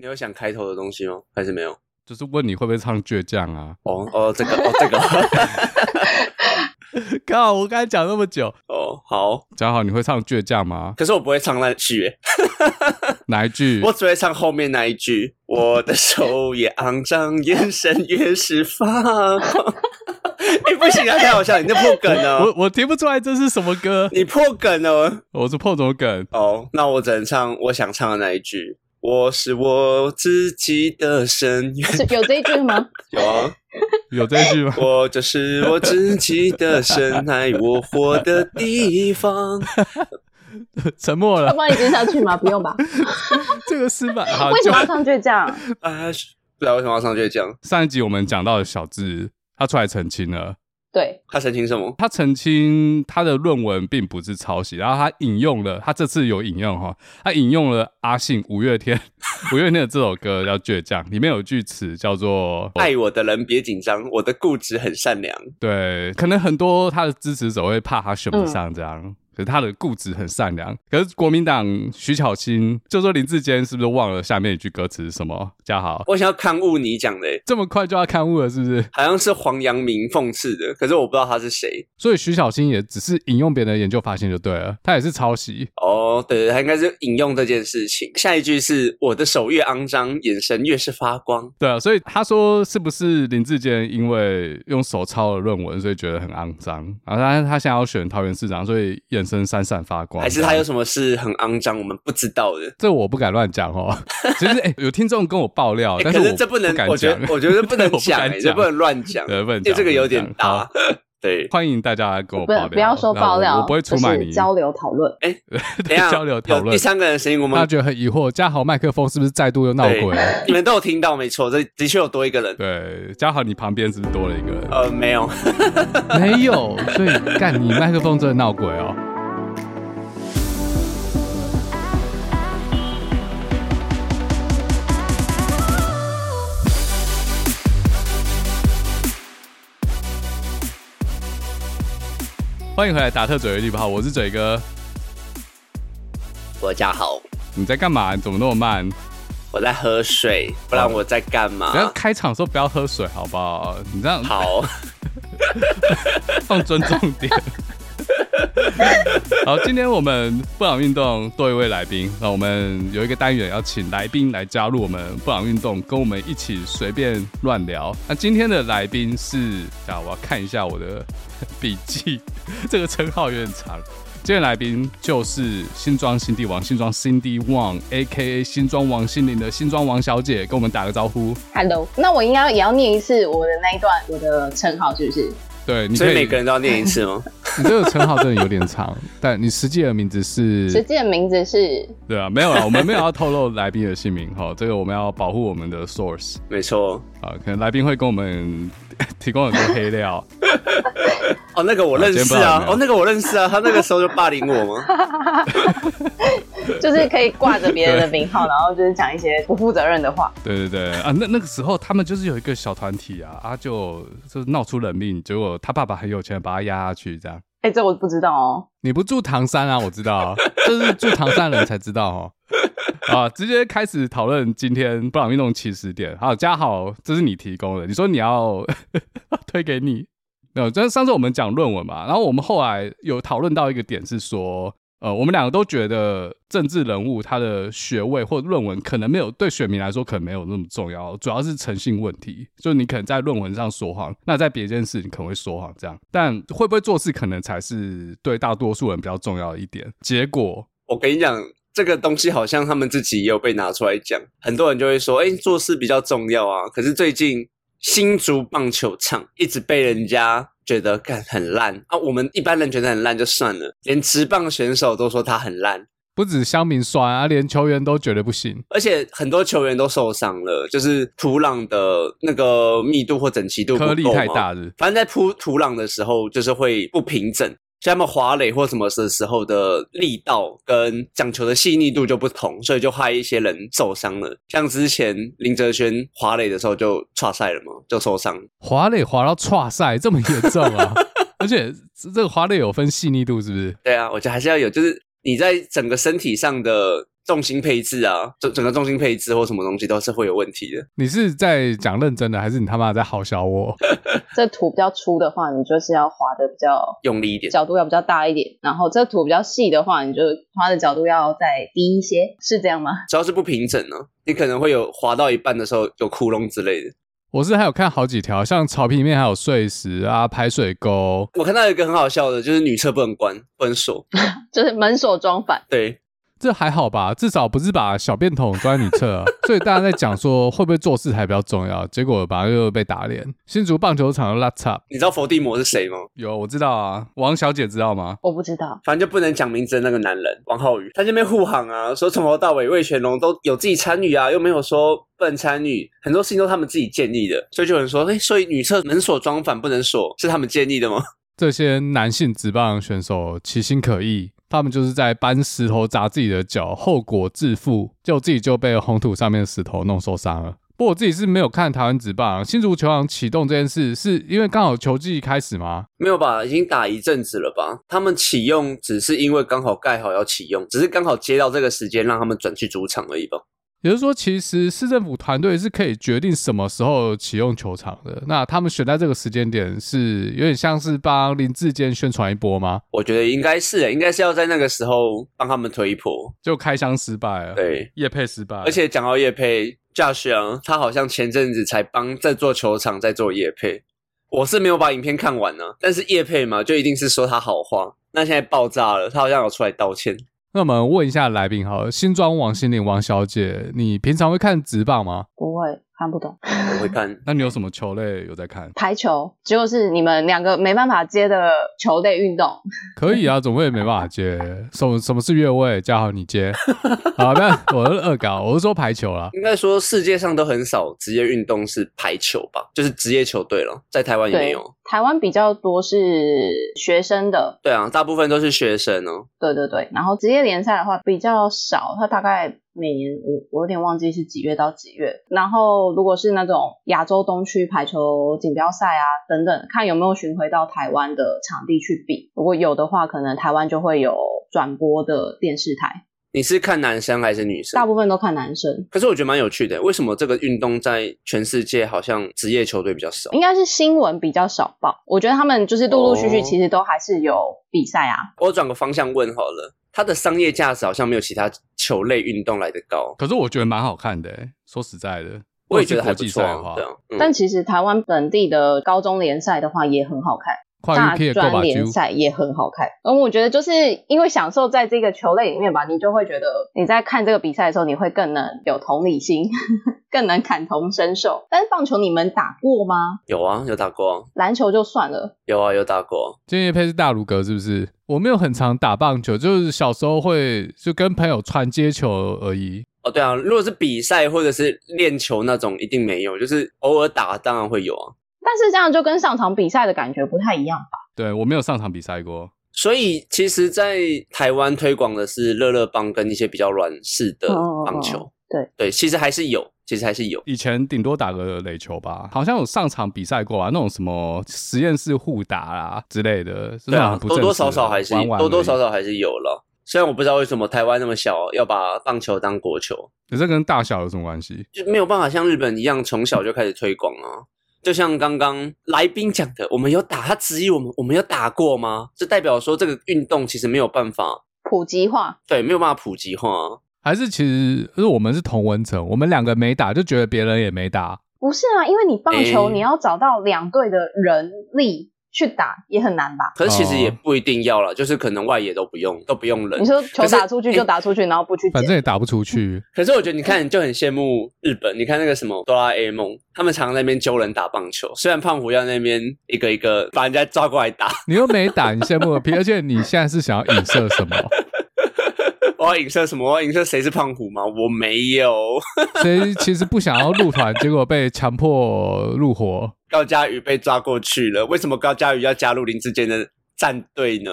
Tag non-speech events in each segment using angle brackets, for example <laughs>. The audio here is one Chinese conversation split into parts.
你有想开头的东西吗？还是没有？就是问你会不会唱倔强啊？哦哦，这个哦这个。<laughs> 刚好我刚才讲那么久哦，好，讲好你会唱倔强吗？可是我不会唱那句，哪一句？我只会唱后面那一句。我的手也肮脏，眼神越是发光。哎、欸，不行啊，太好笑，你这破梗了。我我听不出来这是什么歌，你破梗了。我是破什么梗？哦，那我只能唱我想唱的那一句。我是我自己的深渊。有这一句吗？<laughs> 有啊。有这句吗？我就是我自己的深海，我活的地方。<laughs> 沉默了。要帮你接下去吗？不用吧。<laughs> 这个失败。为什么要唱倔强？啊，不知道为什么要唱倔强。上一集我们讲到的小智，他出来澄清了。对，他澄清什么？他澄清他的论文并不是抄袭，然后他引用了，他这次有引用哈，他引用了阿信五月天 <laughs> 五月天的这首歌叫《倔强》，里面有句词叫做“ <laughs> 爱我的人别紧张，我的固执很善良”。对，可能很多他的支持者会怕他选不上这样。嗯可是他的固执很善良，可是国民党徐巧芯就说林志坚是不是忘了下面一句歌词是什么？家豪，我想要刊物你讲的，这么快就要刊物了，是不是？好像是黄阳明讽刺的，可是我不知道他是谁。所以徐巧芯也只是引用别人的研究发现就对了，他也是抄袭。哦，对对，他应该是引用这件事情。下一句是我的手越肮脏，眼神越是发光。对啊，所以他说是不是林志坚因为用手抄了论文，所以觉得很肮脏？然后他他现在要选桃园市长，所以眼神闪闪发光。还是他有什么事很肮脏，我们不知道的？这我不敢乱讲哦。<laughs> 其实哎，有听众跟我爆料，欸、但是，我可是这不能，我觉得我觉得不能 <laughs> 讲、欸，这不能乱讲，对，不能讲，因为这个有点大。对，欢迎大家来跟我爆料，不要说爆料，我不会出卖你。交流讨论，哎，<laughs> 等下交流讨论。第三个人的声音，我们大家觉得很疑惑，嘉豪麦克风是不是再度又闹鬼？你们都有听到，没错，这的确有多一个人。对，嘉豪，你旁边是不是多了一个人？呃，没有，没有，所以干你麦克风真的闹鬼哦。欢迎回来，达特嘴的地方，我是嘴哥。大家好，你在干嘛？你怎么那么慢？我在喝水，不然我在干嘛？不要开场的时候不要喝水，好不好？你这样好，<laughs> 放尊重点。<laughs> 好，今天我们布朗运动多一位来宾，那我们有一个单元要请来宾来加入我们布朗运动，跟我们一起随便乱聊。那今天的来宾是，啊，我要看一下我的笔记，这个称号有点长。<laughs> 今天来宾就是新庄新帝王，新庄 Cindy Wang，A.K.A. 新庄王心凌的新庄王小姐，跟我们打个招呼。Hello，那我应该也要念一次我的那一段我的称号，是不是？对，你所以每个人都要念一次吗？<laughs> 你这个称号真的有点长，<laughs> 但你实际的名字是？实际的名字是？对啊，没有啊，我们没有要透露来宾的姓名 <laughs> 哈，这个我们要保护我们的 source。没错啊，可能来宾会跟我们提供很多黑料。哦，那个我认识啊，哦，那个我认识啊，他那个时候就霸凌我吗？<laughs> 就是可以挂着别人的名号，然后就是讲一些不负责任的话。<laughs> 对对对啊，那那个时候他们就是有一个小团体啊，啊就就闹出人命，结果他爸爸很有钱，把他压下去这样。哎、欸，这我不知道哦。你不住唐山啊？我知道，<laughs> 这是住唐山的人才知道哦。啊，直接开始讨论今天布朗运动起始点。好，家豪，这是你提供的，你说你要推给你。没有，这上次我们讲论文嘛，然后我们后来有讨论到一个点是说。呃，我们两个都觉得政治人物他的学位或论文可能没有对选民来说可能没有那么重要，主要是诚信问题。就你可能在论文上说谎，那在别件事你可能会说谎这样，但会不会做事可能才是对大多数人比较重要的一点。结果，我跟你讲，这个东西好像他们自己也有被拿出来讲，很多人就会说，哎，做事比较重要啊。可是最近新竹棒球场一直被人家。觉得干很烂啊！我们一般人觉得很烂就算了，连职棒选手都说他很烂，不止香民酸啊，连球员都觉得不行。而且很多球员都受伤了，就是土壤的那个密度或整齐度颗粒太大了。反正在铺土壤的时候，就是会不平整。像他们滑垒或什么的时候的力道跟讲球的细腻度就不同，所以就害一些人受伤了。像之前林哲轩滑垒的时候就岔赛了嘛，就受伤。滑垒滑到岔赛这么严重啊！<laughs> 而且这个滑垒有分细腻度是不是？对啊，我觉得还是要有，就是你在整个身体上的重心配置啊，整整个重心配置或什么东西都是会有问题的。你是在讲认真的，还是你他妈在好笑我？<laughs> 这图比较粗的话，你就是要滑的比较用力一点，角度要比较大一点。然后这图比较细的话，你就滑的角度要再低一些，是这样吗？只要是不平整呢、啊，你可能会有滑到一半的时候有窟窿之类的。我是还有看好几条，像草坪里面还有碎石啊、排水沟。我看到一个很好笑的，就是女厕不能关，不能锁，<laughs> 就是门锁装反。对。这还好吧，至少不是把小便桶装在女厕啊，所以大家在讲说会不会做事还比较重要，结果反而又被打脸。新竹棒球场的拉差，你知道伏地魔是谁吗？有，我知道啊，王小姐知道吗？我不知道，反正就不能讲名字的那个男人王浩宇，他这边护航啊，说从头到尾魏全龙都有自己参与啊，又没有说不能参与，很多事情都是他们自己建议的，所以就有人说，哎，所以女厕门锁装反不能锁，是他们建议的吗？这些男性职棒选手其心可疑。他们就是在搬石头砸自己的脚，后果自负，就自己就被红土上面的石头弄受伤了。不过我自己是没有看台湾职棒新竹球场启动这件事，是因为刚好球季开始吗？没有吧，已经打一阵子了吧？他们启用只是因为刚好盖好要启用，只是刚好接到这个时间让他们转去主场而已吧。也就是说，其实市政府团队是可以决定什么时候启用球场的。那他们选在这个时间点，是有点像是帮林志坚宣传一波吗？我觉得应该是，应该是要在那个时候帮他们推一波。就开箱失败了，对，叶配失败。而且讲到叶配，Josh 啊，他好像前阵子才帮在做球场，在做叶配。我是没有把影片看完呢、啊，但是叶配嘛，就一定是说他好话。那现在爆炸了，他好像有出来道歉。那我们问一下来宾好，新庄王心凌王小姐，你平常会看直棒吗？不会。看不懂，我会看。<laughs> 那你有什么球类有在看？排球，结果是你们两个没办法接的球类运动。可以啊，怎么会没办法接。什么什么是越位？嘉豪你接。<laughs> 好，那我是恶搞，我是说排球啦。应该说世界上都很少职业运动是排球吧？就是职业球队了，在台湾也没有。台湾比较多是学生的。对啊，大部分都是学生哦。对对对，然后职业联赛的话比较少，它大概。每年我我有点忘记是几月到几月，然后如果是那种亚洲东区排球锦标赛啊等等，看有没有巡回到台湾的场地去比，如果有的话，可能台湾就会有转播的电视台。你是看男生还是女生？大部分都看男生。可是我觉得蛮有趣的，为什么这个运动在全世界好像职业球队比较少？应该是新闻比较少报。我觉得他们就是陆陆续续其实都还是有比赛啊。哦，我转个方向问好了。它的商业价值好像没有其他球类运动来得高，可是我觉得蛮好看的。说实在的，我也觉得还不错啊。嗯、但其实台湾本地的高中联赛的话也很好看，大专联赛也很好看。嗯，我觉得就是因为享受在这个球类里面吧，你就会觉得你在看这个比赛的时候，你会更能有同理心，<laughs> 更能感同身受。但是棒球你们打过吗？有啊，有打过。篮球就算了，有啊，有打过。今天业配是大鲁格是不是？我没有很常打棒球，就是小时候会就跟朋友传接球而已。哦，对啊，如果是比赛或者是练球那种，一定没有，就是偶尔打，当然会有啊。但是这样就跟上场比赛的感觉不太一样吧？对，我没有上场比赛过，所以其实，在台湾推广的是乐乐棒跟一些比较软式的棒球。哦、对对，其实还是有。其实还是有，以前顶多打个垒球吧，好像有上场比赛过啊，那种什么实验室互打啊之类的，对啊，多多少少还是玩玩多多少少还是有了。虽然我不知道为什么台湾那么小要把棒球当国球，可是跟大小有什么关系？就没有办法像日本一样从小就开始推广啊。就像刚刚来宾讲的，我们有打，他质疑我们，我们有打过吗？这代表说这个运动其实没有办法普及化，对，没有办法普及化。还是其实，是我们是同文层，我们两个没打，就觉得别人也没打。不是啊，因为你棒球，你要找到两队的人力去打也很难吧？可是其实也不一定要了，就是可能外野都不用，都不用人。你说球打出去就打出去，然后不去，反正也打不出去。<laughs> 可是我觉得你看，你就很羡慕日本，你看那个什么哆啦 A 梦，他们常常在那边揪人打棒球，虽然胖虎要那边一个一个把人家抓过来打，你又没打，你羡慕个屁！<laughs> 而且你现在是想要影射什么？我要影射什么？我要影射谁是胖虎吗？我没有。<laughs> 谁其实不想要入团，结果被强迫入伙。高佳宇被抓过去了，为什么高佳宇要加入林志坚的战队呢？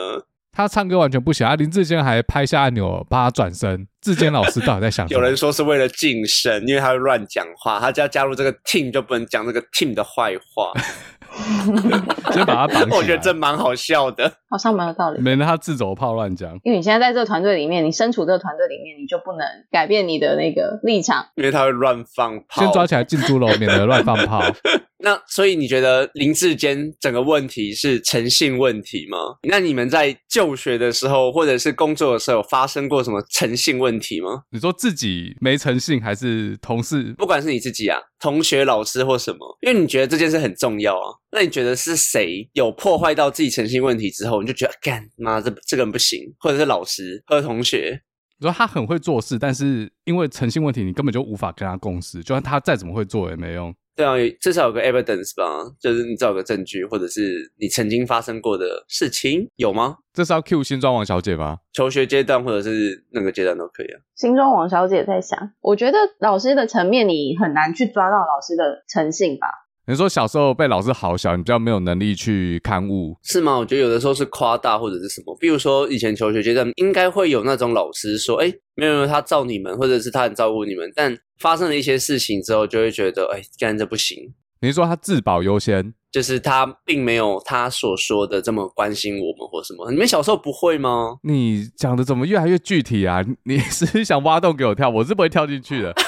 他唱歌完全不行啊！林志坚还拍下按钮帮他转身。志坚老师到底在想什么？<laughs> 有人说是为了晋升，因为他会乱讲话，他只要加入这个 team 就不能讲这个 team 的坏话。<laughs> <laughs> 先把他绑起来。我觉得这蛮好笑的，好像蛮有道理。免得他自走炮乱讲。因为你现在在这个团队里面，你身处这个团队里面，你就不能改变你的那个立场，因为他会乱放炮。先抓起来进猪笼，免得乱放炮。<laughs> <laughs> 那所以你觉得林志坚整个问题是诚信问题吗？那你们在就学的时候或者是工作的时候有发生过什么诚信问题吗？你说自己没诚信，还是同事？不管是你自己啊，同学、老师或什么，因为你觉得这件事很重要啊。那你觉得是谁有破坏到自己诚信问题之后，你就觉得干妈这这个人不行，或者是老师或者同学？你说他很会做事，但是因为诚信问题，你根本就无法跟他共事，就算他再怎么会做也没用。对啊，至少有个 evidence 吧，就是你找个证据，或者是你曾经发生过的事情，有吗？这是要 cue 新装王小姐吧？求学阶段或者是那个阶段都可以啊。新装王小姐在想，我觉得老师的层面你很难去抓到老师的诚信吧。你说小时候被老师好小，你比较没有能力去勘误，是吗？我觉得有的时候是夸大或者是什么，比如说以前求学阶段应该会有那种老师说，哎，没有没有，他照你们，或者是他很照顾你们，但发生了一些事情之后，就会觉得，哎，干这不行。你说他自保优先，就是他并没有他所说的这么关心我们或什么。你们小时候不会吗？你讲的怎么越来越具体啊？你 <laughs> 是想挖洞给我跳？我是不会跳进去的。<laughs>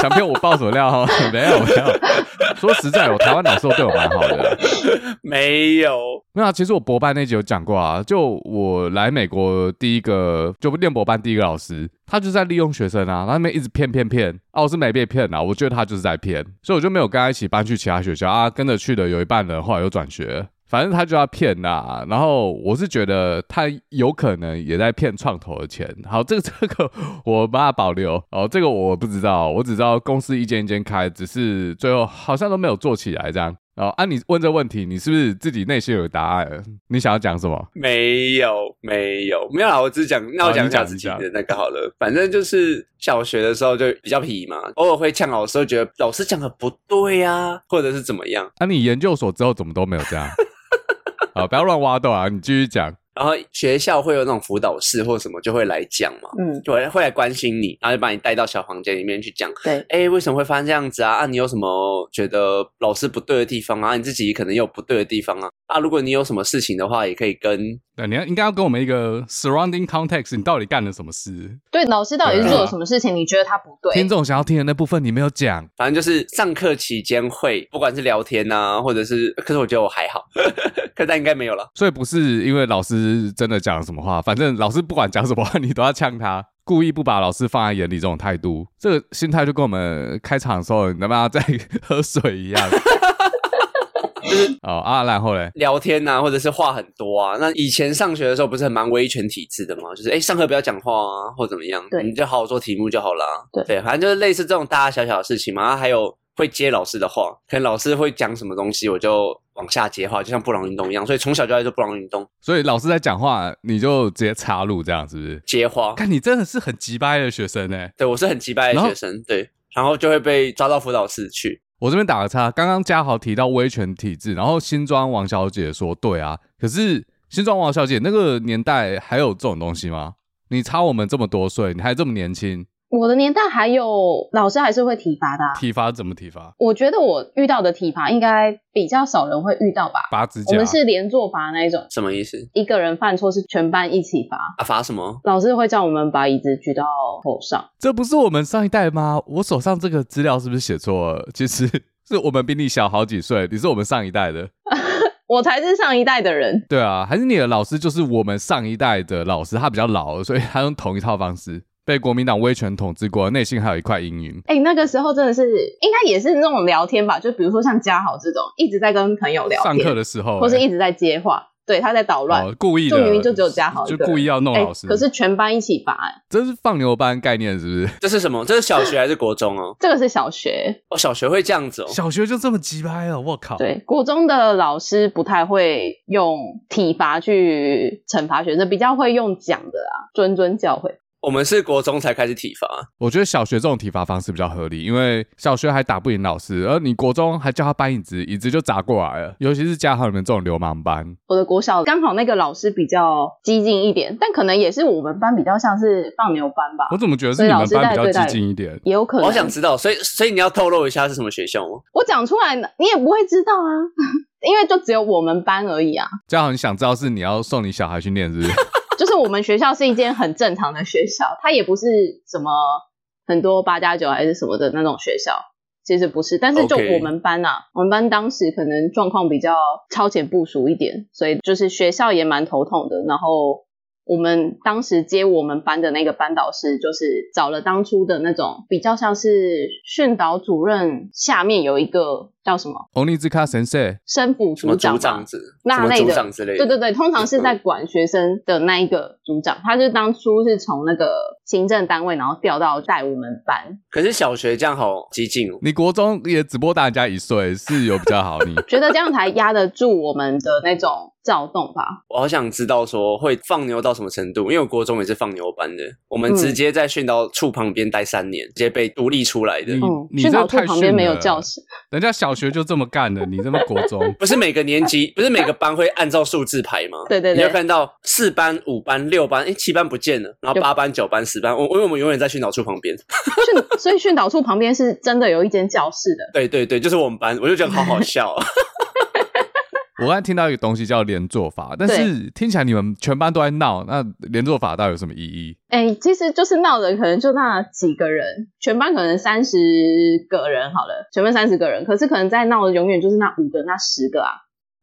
想骗我爆什么料？<laughs> 没有没有。说实在，我台湾老师都对我蛮好的。没有没有啊。其实我博班那集有讲过啊。就我来美国第一个，就念博班第一个老师。他就在利用学生啊，他那边一直骗骗骗啊，我是没被骗啊，我觉得他就是在骗，所以我就没有跟他一起搬去其他学校啊，跟着去的有一半人后来又转学，反正他就要骗呐，然后我是觉得他有可能也在骗创投的钱，好，这个 <laughs> 这个我把它保留哦，这个我不知道，我只知道公司一间一间开，只是最后好像都没有做起来这样。哦，按、啊、你问这问题，你是不是自己内心有答案？你想要讲什么？没有，没有，没有啦。我只是讲，那我讲一下自己的那个好了。反正就是小学的时候就比较皮嘛，偶尔会呛老师，觉得老师讲的不对呀、啊，或者是怎么样。那、啊、你研究所之后怎么都没有这样？<laughs> 好，不要乱挖洞啊！你继续讲。然后学校会有那种辅导室或什么，就会来讲嘛，嗯，就会会来关心你，然后就把你带到小房间里面去讲，对，哎，为什么会发生这样子啊？啊，你有什么觉得老师不对的地方啊？你自己可能有不对的地方啊？啊，如果你有什么事情的话，也可以跟，对，你要应该要跟我们一个 surrounding context，你到底干了什么事？对，老师到底是做了什么事情？你觉得他不对？听众想要听的那部分你没有讲，反正就是上课期间会，不管是聊天啊，或者是，可是我觉得我还好，<laughs> 课代应该没有了，所以不是因为老师真的讲。什么话？反正老师不管讲什么话，你都要呛他，故意不把老师放在眼里，这种态度，这个心态就跟我们开场的时候，你他妈在喝水一样。就是哦啊，然后嘞，聊天呐、啊，或者是话很多啊。那以前上学的时候，不是很蛮威权体制的吗？就是哎，上课不要讲话啊，或怎么样，对，你就好好做题目就好了。对对，反正就是类似这种大大小小的事情嘛。然后还有会接老师的话，可能老师会讲什么东西，我就。往下接话，就像布朗运动一样，所以从小就在做布朗运动。所以老师在讲话，你就直接插入，这样是不是？接话，看你真的是很急掰的学生呢。对，我是很急掰的学生，对，然后就会被抓到辅导室去。我这边打个叉，刚刚嘉豪提到威权体制，然后新庄王小姐说对啊，可是新庄王小姐那个年代还有这种东西吗？你差我们这么多岁，你还这么年轻。我的年代还有老师还是会体罚的、啊，体罚怎么体罚？我觉得我遇到的体罚应该比较少人会遇到吧。拔指甲，我们是连坐罚那一种。什么意思？一个人犯错是全班一起罚。啊，罚什么？老师会叫我们把椅子举到头上。这不是我们上一代吗？我手上这个资料是不是写错了？其实 <laughs> 是我们比你小好几岁，你是我们上一代的。<laughs> 我才是上一代的人。对啊，还是你的老师就是我们上一代的老师，他比较老，所以他用同一套方式。被国民党威权统治过，内心还有一块阴影。哎、欸，那个时候真的是，应该也是那种聊天吧？就比如说像嘉豪这种，一直在跟朋友聊天，上课的时候、欸，或是一直在接话，对，他在捣乱、哦，故意的，就明明就只有嘉豪，就故意要弄老师。欸、可是全班一起罚、欸，这是放牛班概念是不是？这是什么？这是小学还是国中哦？<laughs> 这个是小学哦，小学会这样子哦，小学就这么鸡掰了，我靠！对，国中的老师不太会用体罚去惩罚学生，比较会用讲的啊，谆谆教诲。我们是国中才开始体罚，我觉得小学这种体罚方式比较合理，因为小学还打不赢老师，而你国中还叫他搬椅子，椅子就砸过来了。尤其是嘉豪你们这种流氓班，我的国小刚好那个老师比较激进一点，但可能也是我们班比较像是放牛班吧。我怎么觉得是你们班比较激进一点？也有可能。我想知道，所以所以你要透露一下是什么学校吗？我讲出来，你也不会知道啊。<laughs> 因为就只有我们班而已啊。嘉豪，你想知道是你要送你小孩去念，是不是？就是我们学校是一间很正常的学校，它也不是什么很多八加九还是什么的那种学校，其实不是。但是就我们班啊.我们班当时可能状况比较超前部署一点，所以就是学校也蛮头痛的。然后。我们当时接我们班的那个班导师，就是找了当初的那种比较像是训导主任下面有一个叫什么？红尼兹卡先生，生辅组长子，那类的，对对对，通常是在管学生的那一个组长，他是当初是从那个行政单位，然后调到带我们班。可是小学这样好激进哦，你国中也只不过大家一岁，是有比较好，你 <laughs> <laughs> 觉得这样才压得住我们的那种？躁动吧，我好想知道说会放牛到什么程度，因为我国中也是放牛班的，我们直接在训导处旁边待三年，直接被独立出来的。嗯，训导处旁边没有教室，人家小学就这么干的，你这么国中不是每个年级，不是每个班会按照数字排吗？对对对，你会看到四班、五班、六班，哎，七班不见了，然后八班、九班、十班，我因为我们永远在训导处旁边，<laughs> 训所以训导处旁边是真的有一间教室的。对对对，就是我们班，我就觉得好好笑啊。我刚才听到一个东西叫连坐法，但是听起来你们全班都在闹，那连坐法到底有什么意义？哎、欸，其实就是闹的，可能就那几个人，全班可能三十个人好了，全班三十个人，可是可能在闹的永远就是那五个、那十个啊。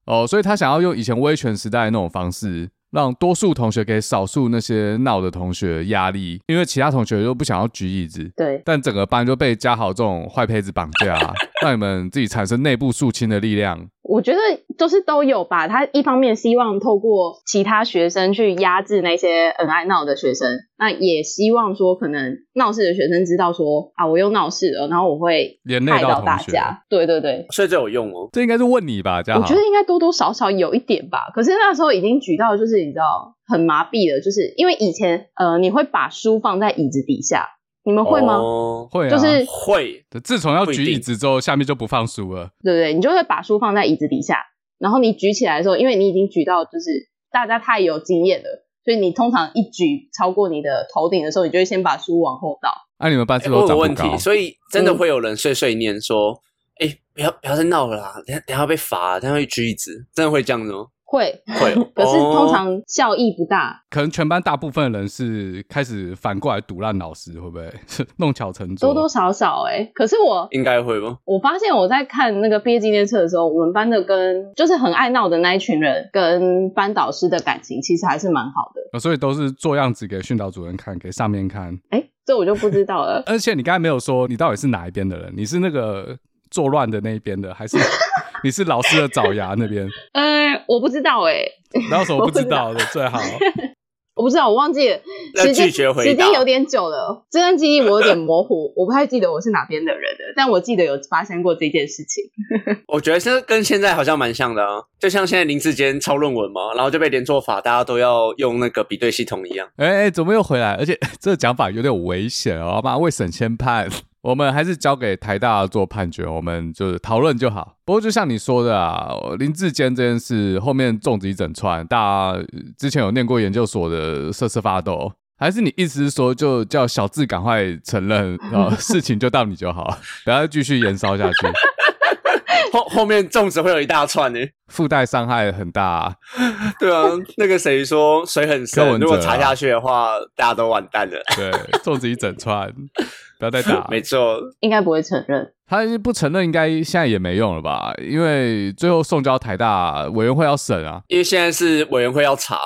哦，所以他想要用以前威权时代的那种方式，让多数同学给少数那些闹的同学压力，因为其他同学又不想要举椅子，对，但整个班就被嘉豪这种坏胚子绑架，<laughs> 让你们自己产生内部肃清的力量。我觉得就是都有吧。他一方面希望透过其他学生去压制那些很爱闹的学生，那也希望说可能闹事的学生知道说啊，我又闹事了，然后我会害到大家。对对对，所以这有用哦。这应该是问你吧，这样。我觉得应该多多少少有一点吧。可是那时候已经举到就是你知道很麻痹了，就是因为以前呃你会把书放在椅子底下。你们会吗？哦、会啊，就是会。自从要举椅子之后，下面就不放书了。对不对？你就会把书放在椅子底下，然后你举起来的时候，因为你已经举到，就是大家太有经验了，所以你通常一举超过你的头顶的时候，你就会先把书往后倒。那、啊、你们班是不是有问题？所以真的会有人碎碎念说：“哎、嗯，不要不要再闹了啦，等下等下被罚，等下会举椅子。”真的会这样子吗？会会，<laughs> 可是通常效益不大。可能全班大部分人是开始反过来堵烂老师，会不会 <laughs> 弄巧成拙？多多少少哎、欸，可是我应该会吧。我发现我在看那个毕业纪念册的时候，我们班的跟就是很爱闹的那一群人，跟班导师的感情其实还是蛮好的。所以都是做样子给训导主任看，给上面看。哎、欸，这我就不知道了。<laughs> 而且你刚才没有说你到底是哪一边的人？你是那个作乱的那一边的，还是你是老师的爪牙那边？<laughs> 呃，我不知道哎、欸。那有什么 <laughs> 不知道的？最好，<laughs> 我不知道，我忘记了。时间时间有点久了，这段记忆我有点模糊，我不太记得我是哪边的人了，但我记得有发生过这件事情。我觉得这跟现在好像蛮像的啊，就像现在林志坚抄论文嘛，然后就被连坐法，大家都要用那个比对系统一样。哎哎，怎么又回来？而且这个讲法有点危险哦，好吧，未审先判。我们还是交给台大做判决，我们就是讨论就好。不过就像你说的啊，林志坚这件事后面粽子一整串，大家之前有念过研究所的瑟瑟发抖，还是你意思是说就叫小智赶快承认，然 <laughs> 后事情就到你就好，不要继续延烧下去。<laughs> 后后面粽子会有一大串呢，附带伤害很大啊。对啊，那个谁说水很深，如果查下去的话，大家都完蛋了。对，粽子一整串。不要再打，<laughs> 没错，应该不会承认。他不承认，应该现在也没用了吧？因为最后送交台大委员会要审啊。因为现在是委员会要查，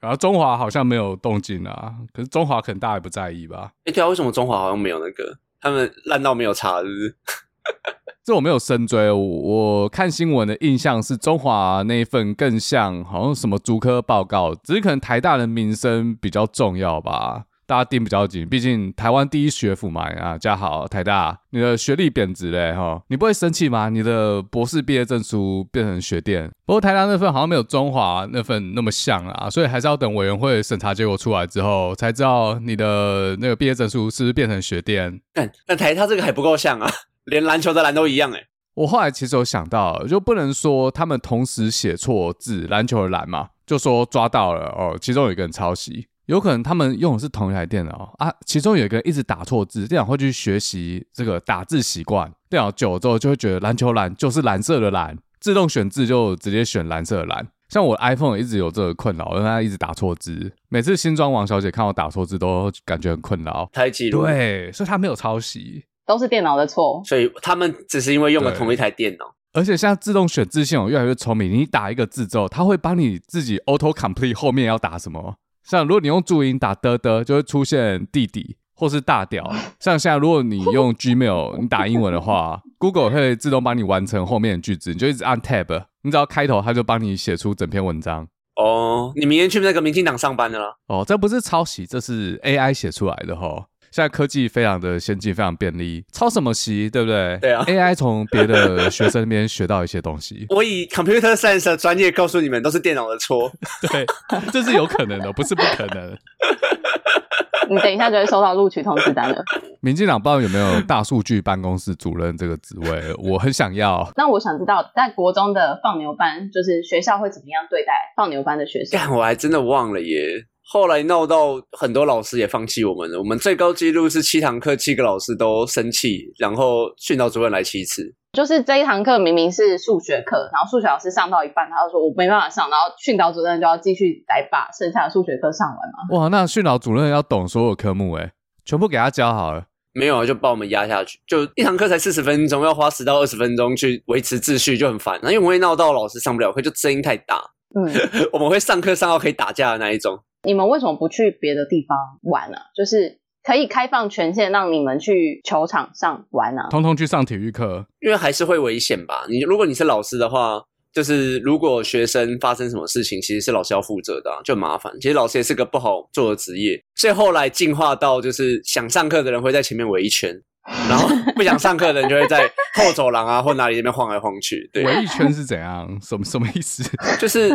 然后中华好像没有动静啊。可是中华可能大家也不在意吧？哎，对啊，为什么中华好像没有那个？他们烂到没有查，是不是？<laughs> 这我没有深追，我，我看新闻的印象是中华那一份更像好像什么竹科报告，只是可能台大的名声比较重要吧。大家盯比较紧，毕竟台湾第一学府嘛啊，家豪台大，你的学历贬值嘞哈，你不会生气吗？你的博士毕业证书变成学电，不过台大那份好像没有中华那份那么像啊，所以还是要等委员会审查结果出来之后，才知道你的那个毕业证书是不是变成学电。但那台大这个还不够像啊，连篮球的篮都一样哎。我后来其实有想到，就不能说他们同时写错字，篮球的篮嘛，就说抓到了哦，其中有一个人抄袭。有可能他们用的是同一台电脑啊，其中有一个人一直打错字，电脑会去学习这个打字习惯，电脑久了之后就会觉得篮球蓝就是蓝色的蓝，自动选字就直接选蓝色的蓝。像我 iPhone 一直有这个困扰，因为它一直打错字。每次新装王小姐看我打错字，都感觉很困扰。太记录对，所以她没有抄袭，都是电脑的错。所以他们只是因为用了同一台电脑。而且现在自动选字系统越来越聪明，你打一个字之后，它会帮你自己 auto complete 后面要打什么。像如果你用注音打的的，就会出现弟弟或是大屌。<laughs> 像现在如果你用 Gmail 你打英文的话，<laughs> Google 会自动帮你完成后面的句子，你就一直按 Tab。你只要开头，它就帮你写出整篇文章。哦，你明天去那个民进党上班的了？哦，这不是抄袭，这是 AI 写出来的齁。现在科技非常的先进，非常便利，抄什么袭，对不对？对啊。AI 从别的学生那边学到一些东西。<laughs> 我以 Computer Science 的专业告诉你们，都是电脑的错。<laughs> 对，这是有可能的，不是不可能。<laughs> 你等一下就会收到录取通知单了。民进党不知道有没有大数据办公室主任这个职位，我很想要。那我想知道，在国中的放牛班，就是学校会怎么样对待放牛班的学生？但我还真的忘了耶。后来闹到很多老师也放弃我们了。我们最高纪录是七堂课，七个老师都生气，然后训导主任来七次。就是这一堂课明明是数学课，然后数学老师上到一半，他就说我没办法上，然后训导主任就要继续来把剩下的数学课上完嘛。哇，那训导主任要懂所有科目诶，全部给他教好了。没有啊，就把我们压下去，就一堂课才四十分钟，要花十到二十分钟去维持秩序，就很烦。那因为我们会闹到老师上不了课，就声音太大。嗯，<laughs> 我们会上课上到可以打架的那一种。你们为什么不去别的地方玩呢？就是。可以开放权限让你们去球场上玩啊，通通去上体育课，因为还是会危险吧？你如果你是老师的话，就是如果学生发生什么事情，其实是老师要负责的啊，就麻烦。其实老师也是个不好做的职业，所以后来进化到就是想上课的人会在前面围一圈。<laughs> 然后不想上课的人就会在后走廊啊或哪里那边晃来晃去。对，围一圈是怎样？什么什么意思？就是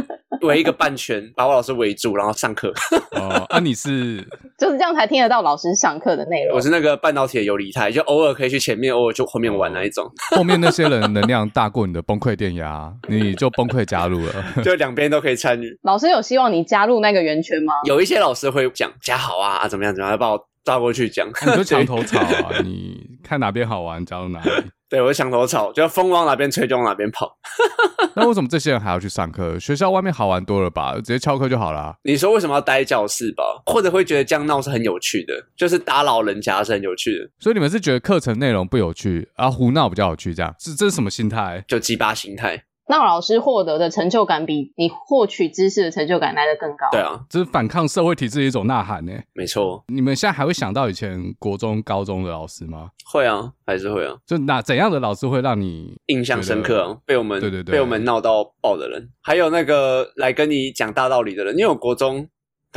围一个半圈，把我老师围住，然后上课。<laughs> 哦，那、啊、你是 <laughs> 就是这样才听得到老师上课的内容。我是那个半导体的游离态，就偶尔可以去前面，偶尔就后面玩那一种。后面那些人能量大过你的崩溃电压，你就崩溃加入了。<laughs> 就两边都可以参与。老师有希望你加入那个圆圈吗？有一些老师会讲加好啊，啊怎么样怎么样，要把我。抓过去讲，你就墙头草啊！你看哪边好玩，加入哪里。对，我是墙头草，就风往哪边吹就往哪边跑。<laughs> 那为什么这些人还要去上课？学校外面好玩多了吧？直接翘课就好啦。你说为什么要待教室吧？或者会觉得这样闹是很有趣的，就是打扰人家是很有趣的。所以你们是觉得课程内容不有趣，而、啊、胡闹比较有趣，这样是这是什么心态？就鸡巴心态。让老师获得的成就感比你获取知识的成就感来得更高。对啊，这是反抗社会体制的一种呐喊呢。没错。你们现在还会想到以前国中、高中的老师吗？会啊，还是会啊。就哪怎样的老师会让你印象深刻啊？被我们对对对，被我们闹到爆的人，还有那个来跟你讲大道理的人。因为我国中，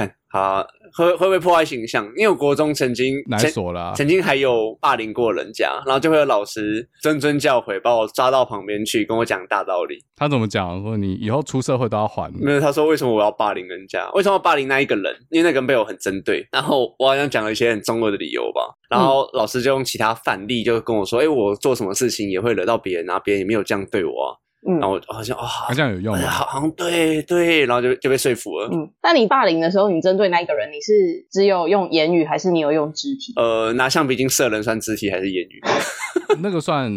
看好。会会不会破坏形象？因为我国中曾经来锁了，曾经还有霸凌过人家，然后就会有老师谆谆教诲，把我抓到旁边去跟我讲大道理。他怎么讲？说你以后出社会都要还。没有，他说为什么我要霸凌人家？为什么要霸凌那一个人？因为那个人被我很针对。然后我好像讲了一些很中二的理由吧。然后老师就用其他范例就跟我说：“哎、嗯，我做什么事情也会惹到别人啊，别人也没有这样对我啊。”嗯，然后我好像哦，好像有用吗？好像对对，然后就就被说服了。嗯，那你霸凌的时候，你针对那一个人，你是只有用言语，还是你有用肢体？呃，拿橡皮筋射人算肢体还是言语？<laughs> 那个算，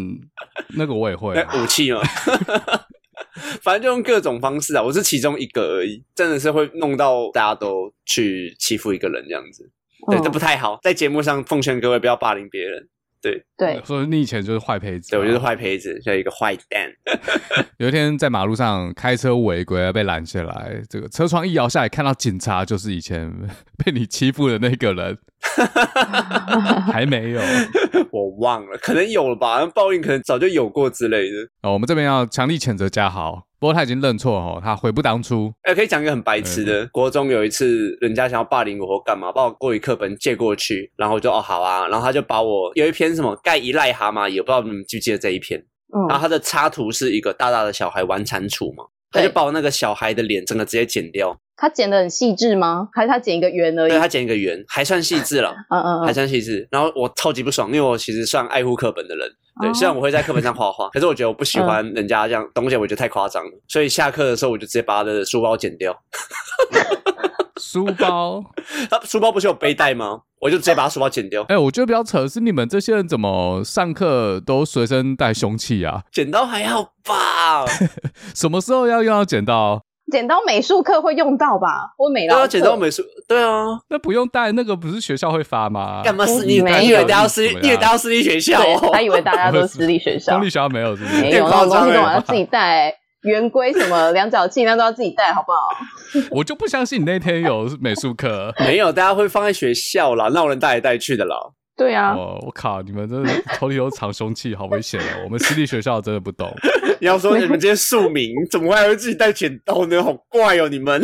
那个我也会、啊、武器嘛。<laughs> 反正就用各种方式啊，我是其中一个而已。真的是会弄到大家都去欺负一个人这样子，对，这不太好。在节目上奉劝各位不要霸凌别人。对对，所以你以前就是坏胚子，对，我就是坏胚子，像一个坏蛋。<laughs> <laughs> 有一天在马路上开车违规被拦下来，这个车窗一摇下来，看到警察，就是以前 <laughs> 被你欺负的那个人。<laughs> 还没有，我忘了，可能有了吧？报应可能早就有过之类的。哦，我们这边要强力谴责嘉豪。不过他已经认错哦，他悔不当初。哎、欸，可以讲一个很白痴的。国中有一次，人家想要霸凌我或干嘛，把我国语课本借过去，然后我就哦好啊，然后他就把我有一篇什么盖一癞蛤蟆，也不知道你们记不记得这一篇。嗯。然后他的插图是一个大大的小孩玩蟾蜍嘛，他就把我那个小孩的脸整个直接剪掉。他剪的很细致吗？还是他剪一个圆而已？对，他剪一个圆，还算细致了。嗯嗯，还算细致。然后我超级不爽，因为我其实算爱护课本的人。对，虽然我会在课本上画画，<laughs> 可是我觉得我不喜欢人家这样东西，我觉得太夸张了。所以下课的时候，我就直接把他的书包剪掉。<laughs> 书包，<laughs> 他书包不是有背带吗？我就直接把他书包剪掉。哎、欸，我觉得比较扯的是你们这些人怎么上课都随身带凶器啊？剪刀还好吧？什么时候要用到剪刀？剪刀美术课会用到吧？或美劳课？剪刀美术，对啊，那不用带，那个不是学校会发吗？干嘛私立？你以为大家私立？你以为大家私立学校？他以为大家都 <laughs> 私立学校，公立学校没有，是不是？没有，那种东西都要自己带。圆规什么量角器，那都要自己带，好不好？<laughs> 我就不相信你那天有美术课，<laughs> 没有，大家会放在学校啦，那有人带来带去的啦。对啊，哦，我靠，你们真的头里有藏凶器，好危险哦！我们私立学校真的不懂。<laughs> 你要说你们这些庶民，怎么会还会自己带剪刀呢？好怪哦，你们。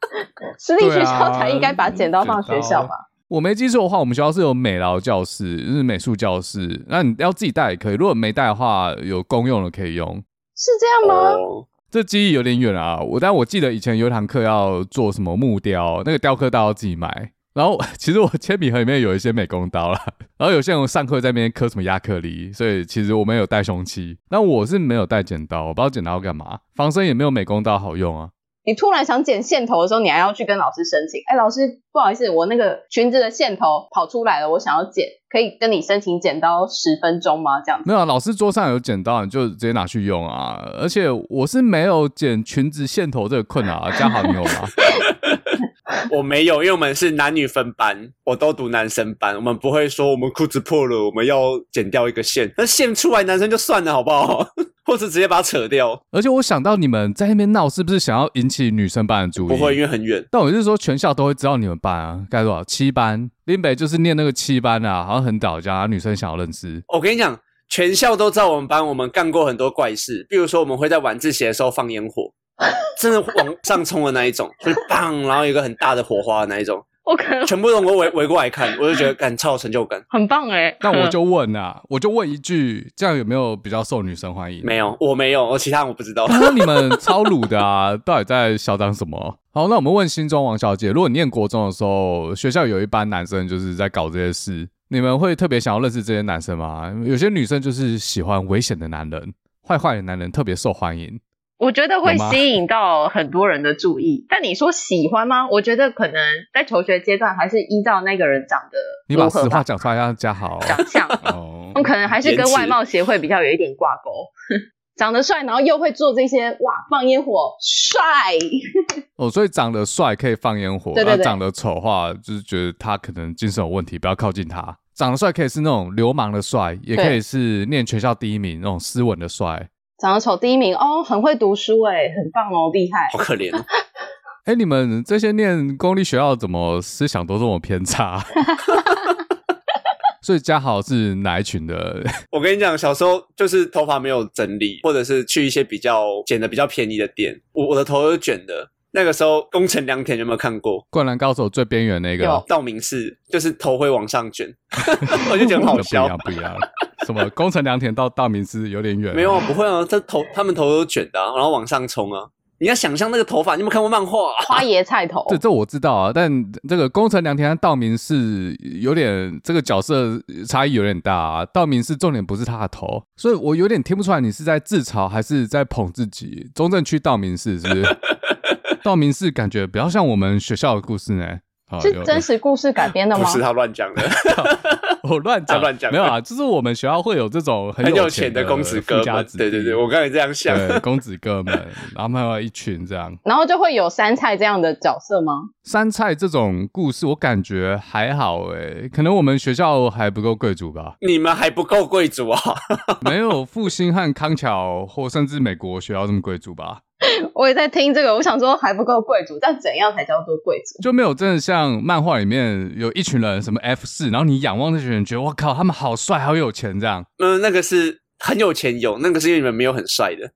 <laughs> 私立学校才应该把剪刀放学校吧？我没记错的话，我们学校是有美劳教室，就是美术教室。那你要自己带也可以，如果没带的话，有公用的可以用。是这样吗？Oh. 这记忆有点远啊，我但我记得以前有一堂课要做什么木雕，那个雕刻刀要自己买。然后 <laughs> 其实我铅笔盒里面有一些美工刀啦，<laughs> 然后有些人上课在那边刻什么亚克力，所以其实我们有带凶器。但我是没有带剪刀，我不知道剪刀要干嘛，防身也没有美工刀好用啊。你突然想剪线头的时候，你还要去跟老师申请。哎，老师，不好意思，我那个裙子的线头跑出来了，我想要剪，可以跟你申请剪刀十分钟吗？这样子。没有啊，老师桌上有剪刀，你就直接拿去用啊。而且我是没有剪裙子线头这个困扰啊。嘉豪，你有吗？<laughs> <laughs> 我没有，因为我们是男女分班，我都读男生班，我们不会说我们裤子破了，我们要剪掉一个线，那线出来男生就算了，好不好？<laughs> 或者直接把它扯掉。而且我想到你们在那边闹，是不是想要引起女生班的注意？不会，因为很远。但我是说，全校都会知道你们班啊，该多少？七班，林北就是念那个七班啊，好像很倒家，女生想要认识。我跟你讲，全校都知道我们班，我们干过很多怪事，比如说我们会在晚自习的时候放烟火，<laughs> 真的往上冲的那一种，就是砰，然后有一个很大的火花的那一种。<laughs> 我可能全部人都围围过来看，我就觉得感超有成就感，很棒哎。那我就问啊，我就问一句，这样有没有比较受女生欢迎？没有，我没有，我其他我不知道。那你们超鲁的啊，到底在嚣张什么？好，那我们问新庄王小姐，如果你念国中的时候，学校有一班男生就是在搞这些事，你们会特别想要认识这些男生吗？有些女生就是喜欢危险的男人，坏坏的男人特别受欢迎。我觉得会吸引到很多人的注意，但你说喜欢吗？我觉得可能在求学阶段还是依照那个人长得。你把实话讲出来，要加好长相。哦，<laughs> 可能还是跟外貌协会比较有一点挂钩。<laughs> 长得帅，然后又会做这些，哇，放烟火，帅。<laughs> 哦，所以长得帅可以放烟火，对对对。长得丑的话，就是觉得他可能精神有问题，不要靠近他。长得帅可以是那种流氓的帅，也可以是念全校第一名那种斯文的帅。长得丑第一名哦，很会读书哎，很棒哦，厉害。好可怜哦。<laughs> 哎，你们这些念公立学校怎么思想都这么偏差？<laughs> 所以嘉豪是哪一群的？我跟你讲，小时候就是头发没有整理，或者是去一些比较剪的比较便宜的店，我我的头是卷的。那个时候宫城良田有没有看过《灌篮高手》最边缘那个道明寺，就是头会往上卷，<laughs> 我就觉得很好笑。不一样，不一样。什么宫城良田到道明寺有点远？没有啊，不会啊，这头他们头都卷的，啊，然后往上冲啊！你要想象那个头发，你有没有看过漫画，啊？花椰菜头，<laughs> 这这我知道啊，但这个宫城良田和道明寺有点这个角色差异有点大啊。道明寺重点不是他的头，所以我有点听不出来你是在自嘲还是在捧自己。中正区道明寺是不是？<laughs> 道明寺感觉比较像我们学校的故事呢。是真实故事改编的吗？不是他乱讲的，<laughs> 我乱讲乱讲，没有啊，就是我们学校会有这种很有钱的公子哥们，对对对，我刚才这样想，公子哥们，然后还有一群这样，然后就会有杉菜这样的角色吗？杉菜这种故事我感觉还好诶，可能我们学校还不够贵族吧？你们还不够贵族啊？<laughs> 没有复兴和康桥或甚至美国学校这么贵族吧？<laughs> 我也在听这个，我想说还不够贵族，但怎样才叫做贵族？就没有真的像漫画里面有一群人什么 F 四，然后你仰望那群人，觉得我靠，他们好帅，好有钱这样。嗯，那个是很有钱有，那个是因为你们没有很帅的。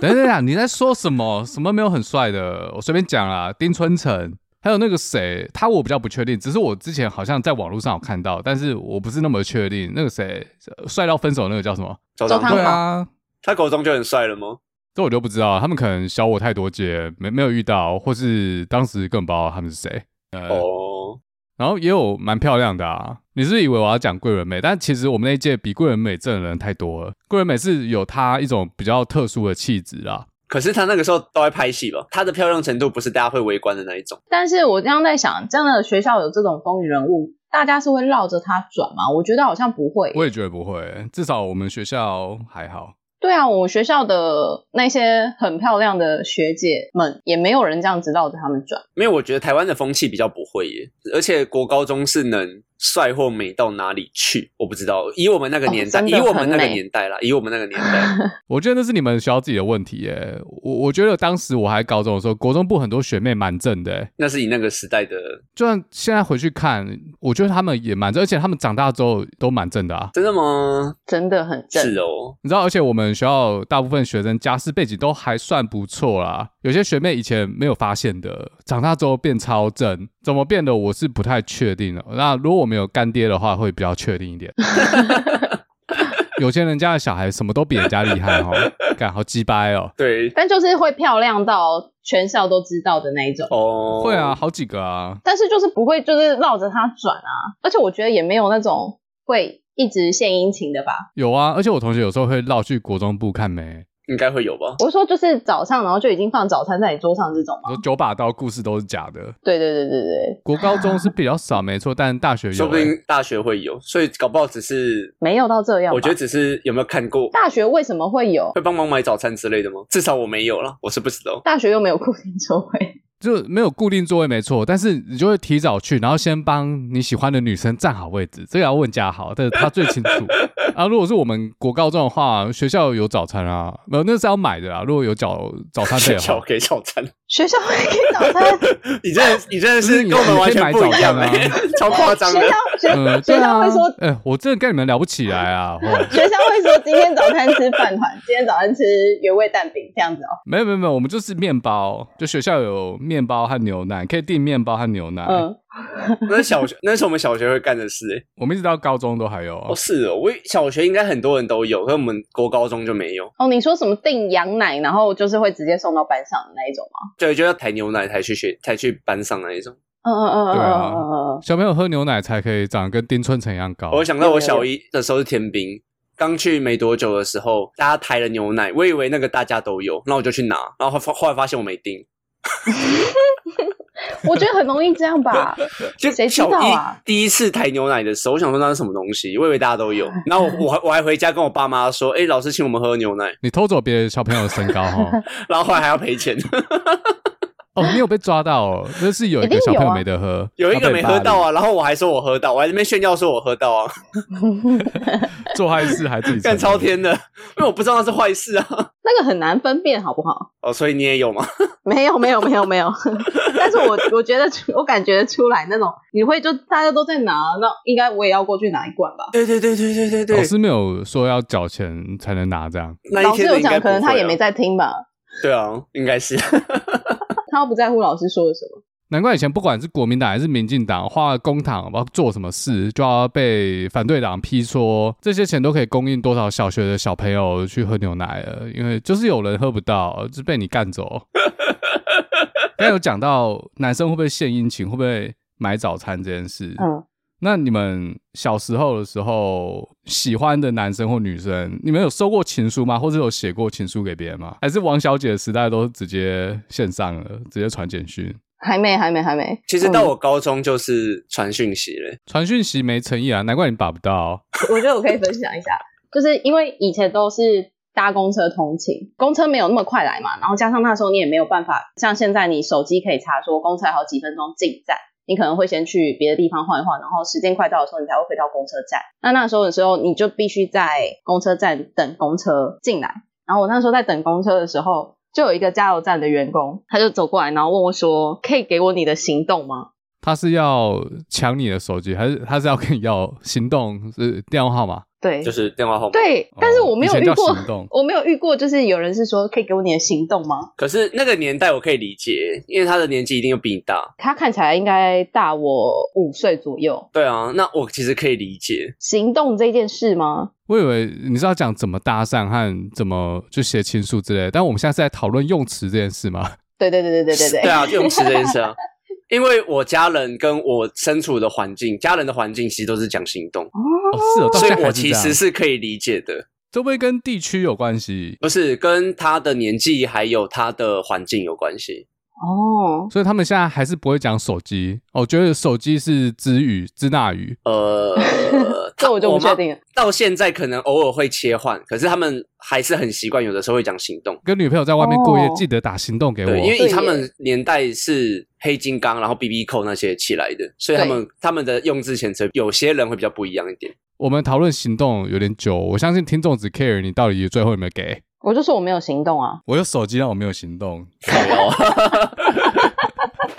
等等等，你在说什么？什么没有很帅的？我随便讲啦，丁春成，还有那个谁，他我比较不确定，只是我之前好像在网络上有看到，但是我不是那么确定。那个谁，帅到分手那个叫什么？周汤豪。对啊，他口中就很帅了吗？这我就不知道，他们可能小我太多届，没没有遇到，或是当时更不知道他们是谁。哦、oh.，然后也有蛮漂亮的啊。你是，是以为我要讲桂纶镁？但其实我们那一届比桂纶镁正的人太多了。桂纶镁是有她一种比较特殊的气质啦。可是她那个时候都在拍戏吧？她的漂亮程度不是大家会围观的那一种。但是我刚刚在想，这样的学校有这种风云人物，大家是会绕着他转吗？我觉得好像不会。我也觉得不会，至少我们学校还好。对啊，我学校的那些很漂亮的学姐们，也没有人这样子绕着他们转。没有，我觉得台湾的风气比较不会耶，而且国高中是能帅或美到哪里去？我不知道。以我们那个年代，哦、以我们那个年代啦，以我们那个年代，<laughs> 我觉得那是你们学校自己的问题耶。我我觉得当时我还高中的时候，国中部很多学妹蛮正的。那是以那个时代的。就算现在回去看，我觉得他们也蛮正，而且他们长大之后都蛮正的啊。真的吗？真的很正。是哦。你知道，而且我们学校大部分学生家世背景都还算不错啦。有些学妹以前没有发现的，长大之后变超正，怎么变的我是不太确定的。那如果我们有干爹的话，会比较确定一点。<laughs> 有些人家的小孩什么都比人家厉害哦，<laughs> 干好鸡掰哦。对，但就是会漂亮到全校都知道的那一种哦。会啊，好几个啊。但是就是不会，就是绕着他转啊。而且我觉得也没有那种会一直献殷勤的吧。有啊，而且我同学有时候会绕去国中部看妹。应该会有吧？我是说，就是早上，然后就已经放早餐在你桌上这种吗？说九把刀故事都是假的。对对对对对，国高中是比较少，没错，但大学有、欸，说不定大学会有，所以搞不好只是没有到这样。我觉得只是有没有看过大学为什么会有？会帮忙买早餐之类的吗？至少我没有啦，我是不知道。大学又没有固定座位。就没有固定座位，没错，但是你就会提早去，然后先帮你喜欢的女生站好位置，这个要问嘉豪，但是他最清楚。<laughs> 啊，如果是我们国高中的话，学校有早餐啊，没有，那是要买的啊。如果有早 <laughs> 早餐费的话，学校给早餐，学校会给早餐，<laughs> 你真的你真的是跟我们完全不一样啊，<laughs> 超夸张的。学校学、嗯、学校会说，哎、欸，我真的跟你们聊不起来啊。<laughs> 学校会说，今天早餐吃饭团，今天早餐吃原味蛋饼，这样子哦。没有没有没有，我们就是面包，就学校有面包和牛奶，可以订面包和牛奶。嗯。<laughs> 那小学，那是我们小学会干的事诶。我们一直到高中都还有哦。是哦，我小学应该很多人都有，可是我们国高中就没有。哦，你说什么订羊奶，然后就是会直接送到班上的那一种吗？对，就要抬牛奶才去学，才去班上那一种。嗯嗯嗯嗯，对啊，小朋友喝牛奶才可以长得跟丁春成一样高。我想到我小一的时候是天兵，刚去没多久的时候，大家抬了牛奶，我以为那个大家都有，那我就去拿，然后后后来发现我没订。<laughs> 我觉得很容易这样吧，<laughs> 就谁知道啊？第一次抬牛奶的时候，我想说那是什么东西，我以为大家都有。<laughs> 然后我我还我还回家跟我爸妈说：“哎、欸，老师请我们喝牛奶。”你偷走别的小朋友的身高哈，然后后来还要赔钱。哦，你有被抓到哦？那是有一个小朋友没得喝，有，有一个没喝到啊。然后我还说我喝到，我还在那边炫耀说我喝到啊。<laughs> 做坏事还自己干超天的，因为我不知道那是坏事啊。那个很难分辨，好不好？哦，所以你也有吗？没有，没有，没有，没有。<laughs> 但是我我觉得，我感觉出来那种，你会就大家都在拿，那应该我也要过去拿一罐吧？对对对对对对对。老师没有说要缴钱才能拿这样。那一老师有讲，啊、可能他也没在听吧？对啊，应该是。他不在乎老师说了什么，难怪以前不管是国民党还是民进党，花了公帑要做什么事，就要被反对党批说这些钱都可以供应多少小学的小朋友去喝牛奶了，因为就是有人喝不到，就被你干走。<laughs> 刚有讲到男生会不会献殷勤，会不会买早餐这件事，嗯。那你们小时候的时候，喜欢的男生或女生，你们有收过情书吗？或者有写过情书给别人吗？还是王小姐的时代都直接线上了，直接传简讯？还没，还没，还没。其实到我高中就是传讯息了，传讯息没诚意啊，难怪你把不到。我觉得我可以分享一下，<laughs> 就是因为以前都是搭公车通勤，公车没有那么快来嘛，然后加上那时候你也没有办法像现在，你手机可以查说公车还有几分钟进站。你可能会先去别的地方晃一晃，然后时间快到的时候，你才会回到公车站。那那时候的时候，你就必须在公车站等公车进来。然后我那时候在等公车的时候，就有一个加油站的员工，他就走过来，然后问我说：“可以给我你的行动吗？”他是要抢你的手机，还是他是要跟你要行动是电话号码？对，就是电话号码。对，但是我没有遇过，哦、我没有遇过，就是有人是说可以给我你的行动吗？可是那个年代我可以理解，因为他的年纪一定又比你大。他看起来应该大我五岁左右。对啊，那我其实可以理解行动这件事吗？我以为你是要讲怎么搭讪和怎么就写情书之类的，但我们现在是在讨论用词这件事吗？对对对对对对对。对啊，用词这件事啊。因为我家人跟我身处的环境，家人的环境其实都是讲行动哦，是哦，所以我其实是可以理解的。这会不会跟地区有关系？不是，跟他的年纪还有他的环境有关系。哦，所以他们现在还是不会讲手机。我觉得手机是支语、支那语。呃，<laughs> 这我就不确定了。到现在可能偶尔会切换，可是他们还是很习惯，有的时候会讲行动。跟女朋友在外面过夜，记得打行动给我。对，因为以他们年代是黑金刚，然后 BB 扣那些起来的，所以他们他们的用字遣词，有些人会比较不一样一点。我们讨论行动有点久，我相信听众只 care 你到底最后有没有给。我就说我没有行动啊，我有手机，但我没有行动。<laughs>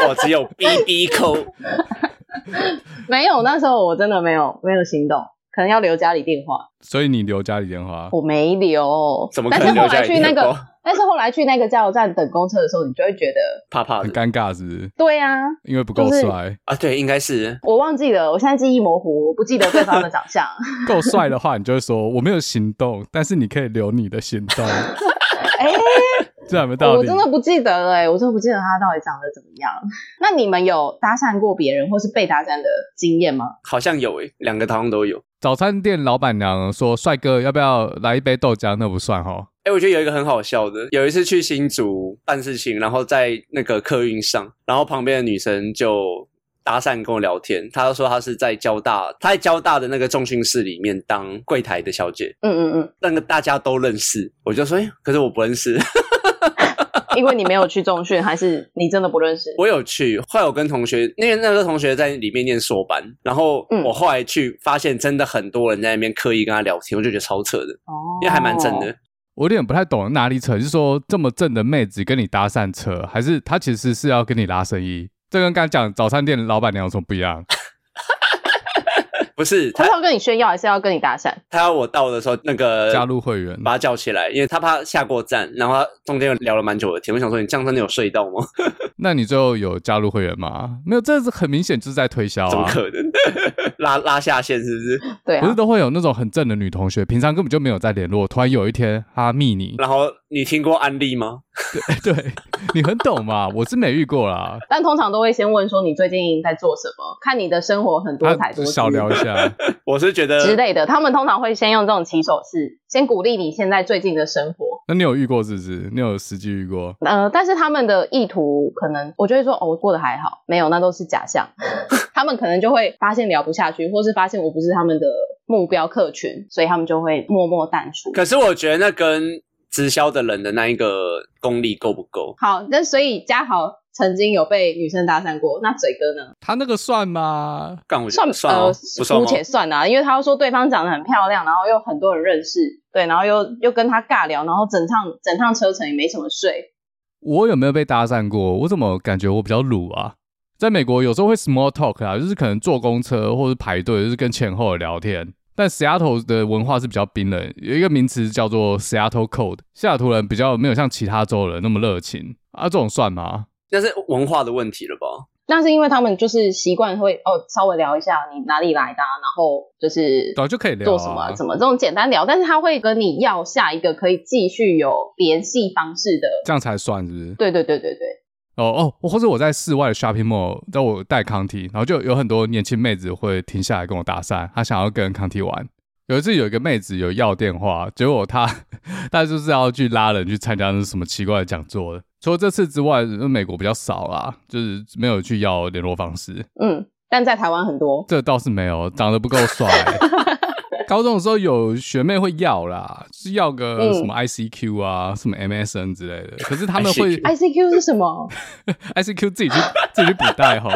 我只有 BB 扣，<laughs> 没有。那时候我真的没有没有行动，可能要留家里电话。所以你留家里电话？我没留，怎么可能留家里电话？但是后来去那个，<laughs> 但是后来去那个加油站等公车的时候，你就会觉得怕怕的，很尴尬，是不是？对呀、啊，因为不够帅、就是、啊。对，应该是。我忘记了，我现在记忆模糊，我不记得对方的长相。<laughs> 够帅的话，你就会说我没有行动，但是你可以留你的行动。哎、欸，这还没到，我真的不记得了、欸，我真的不记得他到底长得怎么样。<laughs> 那你们有搭讪过别人或是被搭讪的经验吗？好像有诶、欸，两个好像都有。早餐店老板娘说：“帅哥，要不要来一杯豆浆？”那不算哈。哎、欸，我觉得有一个很好笑的，有一次去新竹办事情，然后在那个客运上，然后旁边的女生就。搭讪跟我聊天，她就说她是在交大，她在交大的那个重训室里面当柜台的小姐。嗯嗯嗯，那个大家都认识，我就说，哎，可是我不认识，因为你没有去重训，还是你真的不认识？我有去，后来我跟同学，因为那个同学在里面念硕班，然后我后来去发现，真的很多人在那边刻意跟他聊天，我就觉得超扯的，哦，因为还蛮正的。我有点不太懂哪里扯，就是说这么正的妹子跟你搭讪扯，还是她其实是要跟你拉生意？这跟刚才讲早餐店老板娘有什么不一样？不是他，是要跟你炫耀，还是要跟你搭讪？他要我到的时候，那个加入会员，把他叫起来，因为他怕下过站，然后他中间又聊了蛮久的天。我想说，你这样真的有睡到吗？<laughs> 那你最后有加入会员吗？没有，这是很明显就是在推销啊！怎么可能 <laughs> 拉拉下线？是不是？<laughs> 对啊，不是都会有那种很正的女同学，平常根本就没有在联络，突然有一天她密你，然后你听过安利吗？对，对你很懂嘛？我是没遇过啦，但通常都会先问说你最近在做什么，看你的生活很多彩多姿，小聊一下。<laughs> 我是觉得之类的，他们通常会先用这种起手式，先鼓励你现在最近的生活。那你有遇过是不是？你有实际遇过？呃，但是他们的意图可能，我就会说哦，我过得还好，没有，那都是假象。<laughs> 他们可能就会发现聊不下去，或是发现我不是他们的目标客群，所以他们就会默默淡出。可是我觉得那跟直销的人的那一个功力够不够？好，那所以嘉豪曾经有被女生搭讪过，那嘴哥呢？他那个算吗？算算呃，姑且算啊，因为他说对方长得很漂亮，然后又很多人认识，对，然后又又跟他尬聊，然后整趟整趟车程也没什么睡。我有没有被搭讪过？我怎么感觉我比较鲁啊？在美国有时候会 small talk 啊，就是可能坐公车或者排队，就是跟前后的聊天。但 Seattle 的文化是比较冰冷，有一个名词叫做 Seattle Code，西雅图人比较没有像其他州人那么热情啊，这种算吗？那是文化的问题了吧？那是因为他们就是习惯会哦，稍微聊一下你哪里来的，然后就是对就可以聊做什么什么这种简单聊，但是他会跟你要下一个可以继续有联系方式的，这样才算是不是？对对对对对。哦哦，或者我在室外的 shopping mall，在我带康体，然后就有很多年轻妹子会停下来跟我搭讪，她想要跟康体玩。有一次有一个妹子有要电话，结果她她就是要去拉人去参加那什么奇怪的讲座的。除了这次之外，美国比较少啦，就是没有去要联络方式。嗯，但在台湾很多。这倒是没有，长得不够帅。<laughs> 高中的时候有学妹会要啦，是要个什么 ICQ 啊，嗯、什么 MSN 之类的。可是他们会 ICQ 是什么？<laughs> ICQ 自己去自己去补带哈，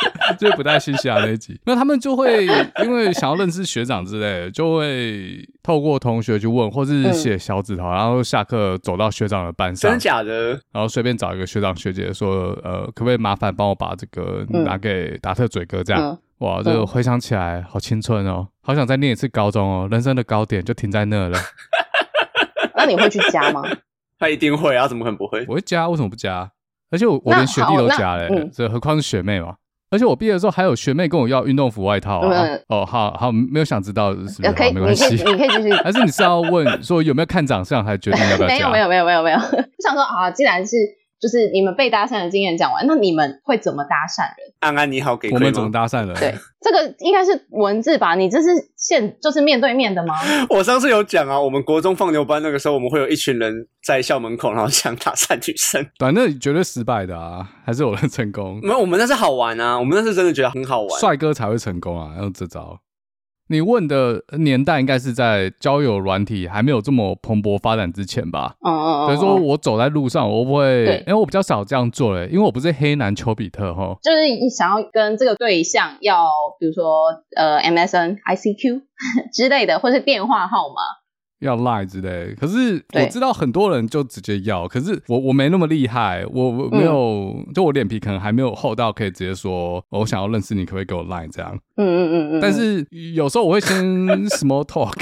<laughs> 就是补带信息啊那一集。那他们就会因为想要认识学长之类的，就会透过同学去问，或是写小纸条，然后下课走到学长的班上，真假的？然后随便找一个学长学姐说，呃，可不可以麻烦帮我把这个拿给达特嘴哥这样。嗯哇，这个回想起来好青春哦，好想再念一次高中哦，人生的高点就停在那了。<laughs> 那你会去加吗？他一定会啊，怎么可能不会？我会加，为什么不加？而且我我连学弟都加嘞，这、嗯、何况是学妹嘛？而且我毕业的时候还有学妹跟我要运动服外套啊。嗯、哦，好好，没有想知道是不是？可以，没关系，你可以继续。<laughs> 还是你是要问说有没有看长相，还决定要不要加？<laughs> 没有，没有，没有，没有，没有。就 <laughs> 想说啊，既然是。就是你们被搭讪的经验讲完，那你们会怎么搭讪人？安安你好，给我们怎么搭讪人？对，这个应该是文字吧？你这是现就是面对面的吗？<laughs> 我上次有讲啊，我们国中放牛班那个时候，我们会有一群人在校门口，然后想搭讪女生。对，那绝对失败的啊，还是有人成功？没有，我们那是好玩啊，我们那是真的觉得很好玩，帅哥才会成功啊，用这招。你问的年代应该是在交友软体还没有这么蓬勃发展之前吧？哦哦哦。所以说我走在路上，我不会，因为我比较少这样做嘞，因为我不是黑男丘比特哈。就是你想要跟这个对象要，比如说呃 MSN、ICQ 之类的，或是电话号码。要赖之类，可是我知道很多人就直接要，可是我我没那么厉害，我我没有，嗯、就我脸皮可能还没有厚到可以直接说，我想要认识你，可不可以给我赖这样？嗯嗯嗯嗯。但是有时候我会先 <laughs> small talk，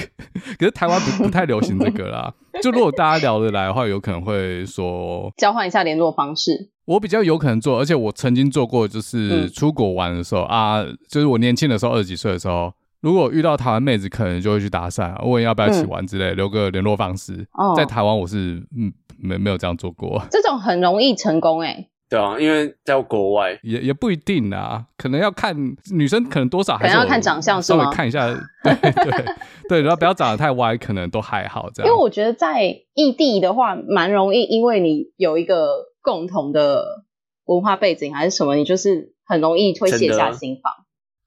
可是台湾不 <laughs> 不太流行这个啦。就如果大家聊得来的话，有可能会说交换一下联络方式。我比较有可能做，而且我曾经做过，就是出国玩的时候、嗯、啊，就是我年轻的时候，二十几岁的时候。如果遇到台湾妹子，可能就会去搭讪，问要不要一起玩之类，嗯、留个联络方式。哦、在台湾我是嗯没没有这样做过。<laughs> 这种很容易成功哎、欸。对啊，因为在国外也也不一定啊，可能要看女生，可能多少还是要看长相，稍微看一下。<laughs> 对对对，然后不要长得太歪，可能都还好这样。因为我觉得在异地的话，蛮容易，因为你有一个共同的文化背景还是什么，你就是很容易会卸下心防。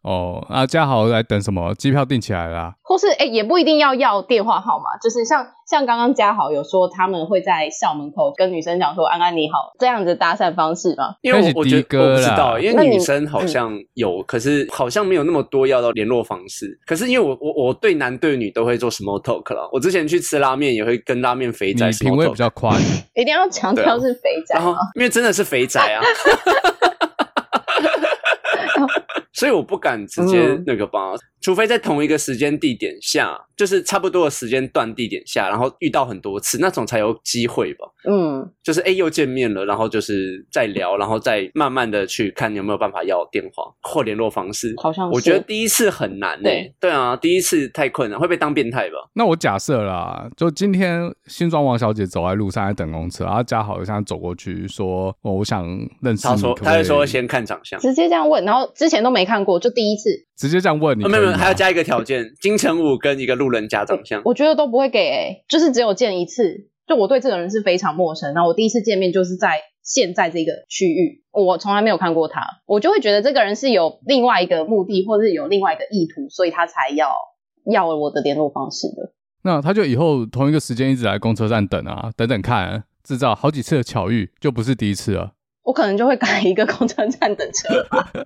哦，啊，嘉豪在等什么？机票订起来啦啊？或是哎、欸，也不一定要要电话号码，就是像像刚刚嘉豪有说，他们会在校门口跟女生讲说“安安你好”这样子搭讪方式吗？因为我觉得我不知道，因为女生好像有，嗯、可是好像没有那么多要到联络方式。可是因为我我我对男对女都会做 small talk 了，我之前去吃拉面也会跟拉面肥仔，品味比较宽，一定要强调是肥仔，因为真的是肥仔啊。<laughs> 所以我不敢直接那个吧，嗯、除非在同一个时间地点下，就是差不多的时间段地点下，然后遇到很多次那种才有机会吧。嗯，就是哎又见面了，然后就是再聊，然后再慢慢的去看有没有办法要电话或联络方式。好像是。我觉得第一次很难呢、欸。对，对啊，第一次太困难，会被当变态吧？那我假设啦，就今天新庄王小姐走在路上在等公车，然后嘉豪就像走过去说：“哦，我想认识你。”他说：“他就说先看长相。”直接这样问，然后之前都没。看过就第一次，直接这样问你，没有没有，还要加一个条件，<laughs> 金城武跟一个路人甲长相，我觉得都不会给、欸，就是只有见一次。就我对这个人是非常陌生，然后我第一次见面就是在现在这个区域，我从来没有看过他，我就会觉得这个人是有另外一个目的，或者是有另外一个意图，所以他才要要我的联络方式的。那他就以后同一个时间一直来公车站等啊，等等看，制造好几次的巧遇，就不是第一次了。我可能就会改一个公车站等车吧。<laughs>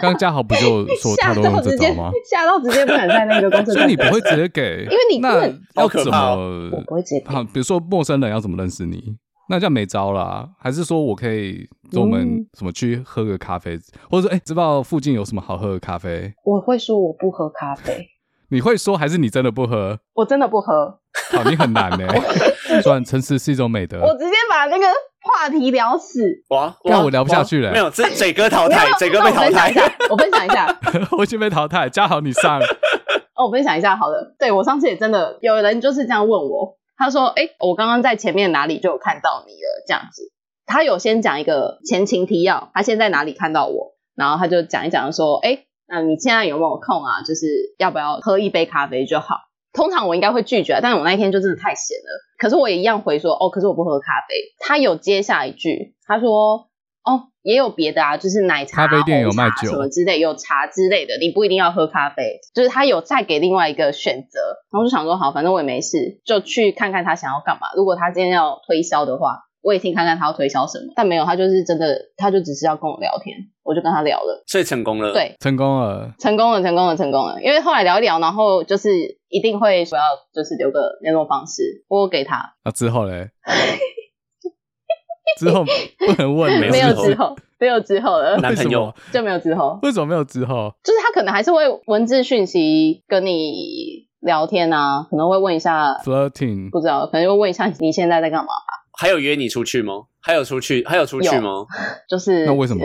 刚刚嘉豪不就说他都用这招吗？吓到直接不敢在那个公车站。所以你不会直接给，因为你那要怎么？我不会直接好。比如说陌生人要怎么认识你？那这样没招啦。还是说我可以跟我们什么去喝个咖啡，或者说哎，知道附近有什么好喝的咖啡？我会说我不喝咖啡。你会说还是你真的不喝？我真的不喝。好，你很难呢。<laughs> 算诚实是一种美德。我直接把那个话题聊死。哇，那我聊不下去了。没有，这嘴哥淘汰，嘴哥被淘汰。我分享一下，<laughs> 我已经被淘汰。嘉豪，你上。<laughs> 哦，我分享一下，好了。对，我上次也真的有人就是这样问我，他说：“哎，我刚刚在前面哪里就有看到你了？”这样子，他有先讲一个前情提要，他先在哪里看到我，然后他就讲一讲说：“哎。”那你现在有没有空啊？就是要不要喝一杯咖啡就好？通常我应该会拒绝，但是我那一天就真的太闲了。可是我也一样回说，哦，可是我不喝咖啡。他有接下一句，他说，哦，也有别的啊，就是奶茶、咖啡店有卖酒什么之类，有茶之类的，你不一定要喝咖啡。就是他有再给另外一个选择，然后就想说，好，反正我也没事，就去看看他想要干嘛。如果他今天要推销的话。我也听看看他要推销什么，但没有，他就是真的，他就只是要跟我聊天，我就跟他聊了，所以成功了，对，成功了，成功了，成功了，成功了，因为后来聊一聊，然后就是一定会说要就是留个联络方式，我给他。那、啊、之后嘞？<laughs> 之后不能问，没有之后，没有之后了，男朋友。就没有之后。为什么没有之后？就是他可能还是会文字讯息跟你聊天啊，可能会问一下，flirting，不知道，可能会问一下你现在在干嘛吧。还有约你出去吗？还有出去？还有出去吗？就是那为什么？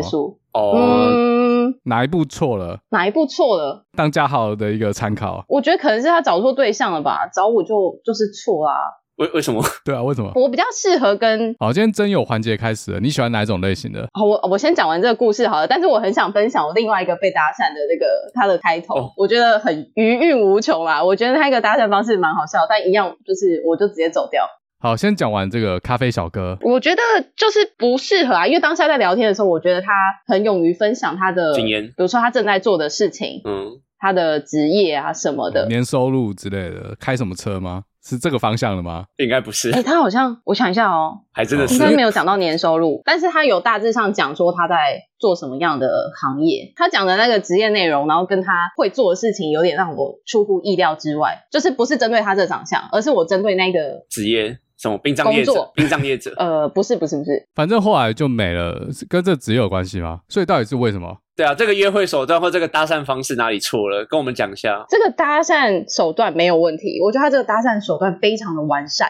哦，嗯，哪一步错了？哪一步错了？当嘉豪的一个参考。我觉得可能是他找错对象了吧？找我就就是错啦。为为什么？对啊，为什么？我比较适合跟……好，今天真有环节开始了。你喜欢哪一种类型的？好，我我先讲完这个故事好了。但是我很想分享我另外一个被搭讪的那个他的开头，哦、我觉得很余韵无穷啦。我觉得他一个搭讪方式蛮好笑，但一样就是我就直接走掉。好，先讲完这个咖啡小哥。我觉得就是不适合啊，因为当下在聊天的时候，我觉得他很勇于分享他的经验，比如说他正在做的事情，嗯，他的职业啊什么的，年收入之类的，开什么车吗？是这个方向的吗？应该不是。哎、欸，他好像我想一下哦，还真的是，应该没有讲到年收入，但是他有大致上讲说他在做什么样的行业。他讲的那个职业内容，然后跟他会做的事情，有点让我出乎意料之外。就是不是针对他这长相，而是我针对那个职业。什么殡葬业者？殡葬业者？<laughs> 呃，不是，不是，不是。反正后来就没了，跟这职业有关系吗？所以到底是为什么？对啊，这个约会手段或这个搭讪方式哪里错了？跟我们讲一下。这个搭讪手段没有问题，我觉得他这个搭讪手段非常的完善。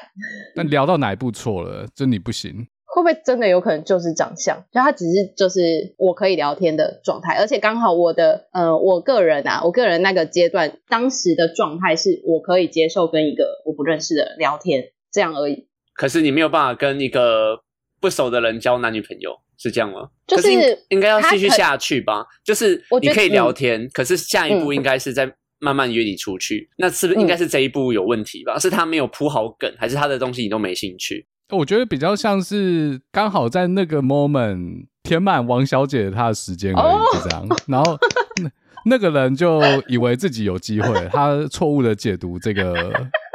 那聊到哪一步错了？就你不行？会不会真的有可能就是长相？就他只是就是我可以聊天的状态，而且刚好我的呃，我个人啊，我个人那个阶段当时的状态是我可以接受跟一个我不认识的人聊天。这样而已。可是你没有办法跟一个不熟的人交男女朋友，是这样吗？就是应该要继续下去吧。就是你可以聊天，可是下一步应该是在慢慢约你出去。嗯、那是不是应该是这一步有问题吧？嗯、是他没有铺好梗，还是他的东西你都没兴趣？我觉得比较像是刚好在那个 moment 填满王小姐她的时间而已，就这样。哦、然后那那个人就以为自己有机会，他错误的解读这个。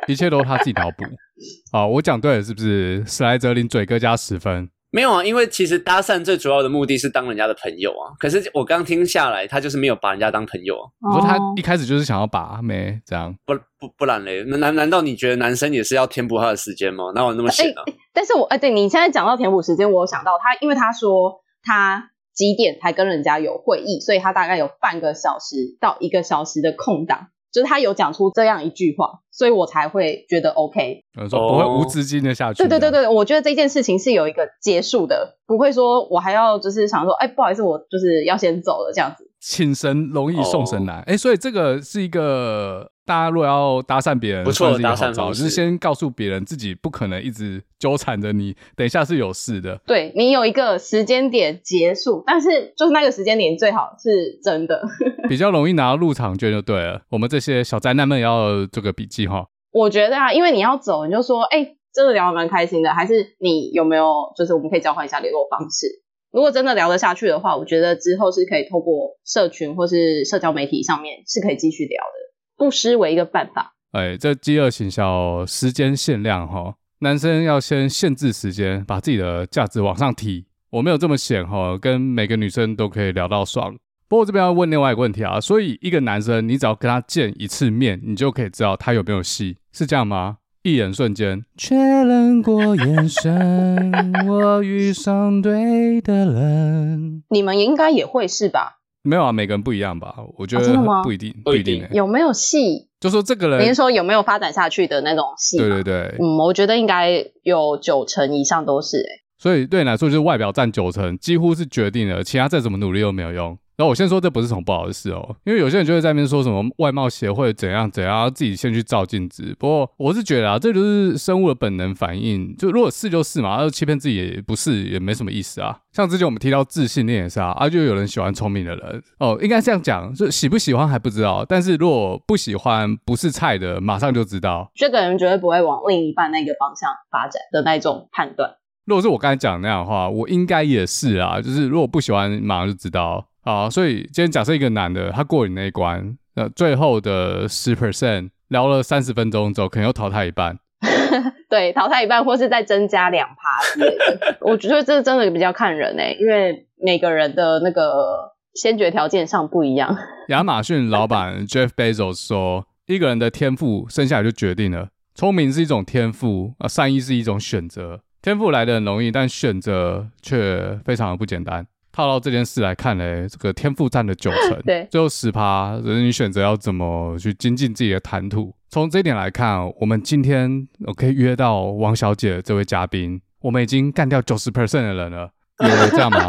一切都是他自己脑补。<laughs> 好，我讲对了是不是？史莱哲林嘴哥加十分。没有啊，因为其实搭讪最主要的目的是当人家的朋友啊。可是我刚听下来，他就是没有把人家当朋友啊。我说他一开始就是想要把妹这样。不不不然嘞？难难道你觉得男生也是要填补他的时间吗？哪有那么闲啊？但是我哎，对你现在讲到填补时间，我有想到他，因为他说他几点才跟人家有会议，所以他大概有半个小时到一个小时的空档。就是他有讲出这样一句话，所以我才会觉得 OK。不会无止境的下去。对对对对，我觉得这件事情是有一个结束的，不会说我还要就是想说，哎，不好意思，我就是要先走了这样子。请神容易送神难，哎、oh.，所以这个是一个大家如果要搭讪别人，不错的搭讪方式，就是先告诉别人自己不可能一直纠缠着你，等一下是有事的。对，你有一个时间点结束，但是就是那个时间点最好是真的，<laughs> 比较容易拿到入场券就对了。我们这些小灾难们要做个笔记哈。我觉得啊，因为你要走，你就说，哎，真的聊得蛮开心的，还是你有没有就是我们可以交换一下联络方式？如果真的聊得下去的话，我觉得之后是可以透过社群或是社交媒体上面是可以继续聊的，不失为一个办法。哎，这饥饿行销时间限量哈，男生要先限制时间，把自己的价值往上提。我没有这么闲哈，跟每个女生都可以聊到爽。不过这边要问另外一个问题啊，所以一个男生你只要跟他见一次面，你就可以知道他有没有戏，是这样吗？一眼瞬间，确认过眼神，我遇上对的人。你们应该也会是吧？没有啊，每个人不一样吧？我觉得不一定，不一定。有没有戏？就说这个人，您说有没有发展下去的那种戏？对对对，嗯，我觉得应该有九成以上都是诶。所以对你来说，就是外表占九成，几乎是决定了，其他再怎么努力都没有用。然后我先说，这不是什么不好的事哦，因为有些人就会在那边说什么外貌协会怎样怎样，自己先去照镜子。不过我是觉得啊，这就是生物的本能反应，就如果是就是嘛，要欺骗自己也不是，也没什么意思啊。像之前我们提到自信恋也是啊，啊就有人喜欢聪明的人哦，应该这样讲，就喜不喜欢还不知道，但是如果不喜欢不是菜的，马上就知道。这个人绝对不会往另一半那个方向发展的那种判断。如果是我刚才讲的那样的话，我应该也是啊，就是如果不喜欢，马上就知道。好，所以今天假设一个男的他过你那一关，那最后的十 percent 聊了三十分钟之后，可能又淘汰一半。<laughs> 对，淘汰一半，或是再增加两趴之类的。我觉得这真的比较看人诶、欸，因为每个人的那个先决条件上不一样。<laughs> 亚马逊老板 <laughs> Jeff Bezos 说，一个人的天赋生下来就决定了，聪明是一种天赋啊，善意是一种选择。天赋来的很容易，但选择却非常的不简单。套到这件事来看呢，这个天赋占了九成，<laughs> 对，最后十趴，人你选择要怎么去精进自己的谈吐。从这一点来看，我们今天我可以约到王小姐这位嘉宾，我们已经干掉九十 percent 的人了，有这样吗？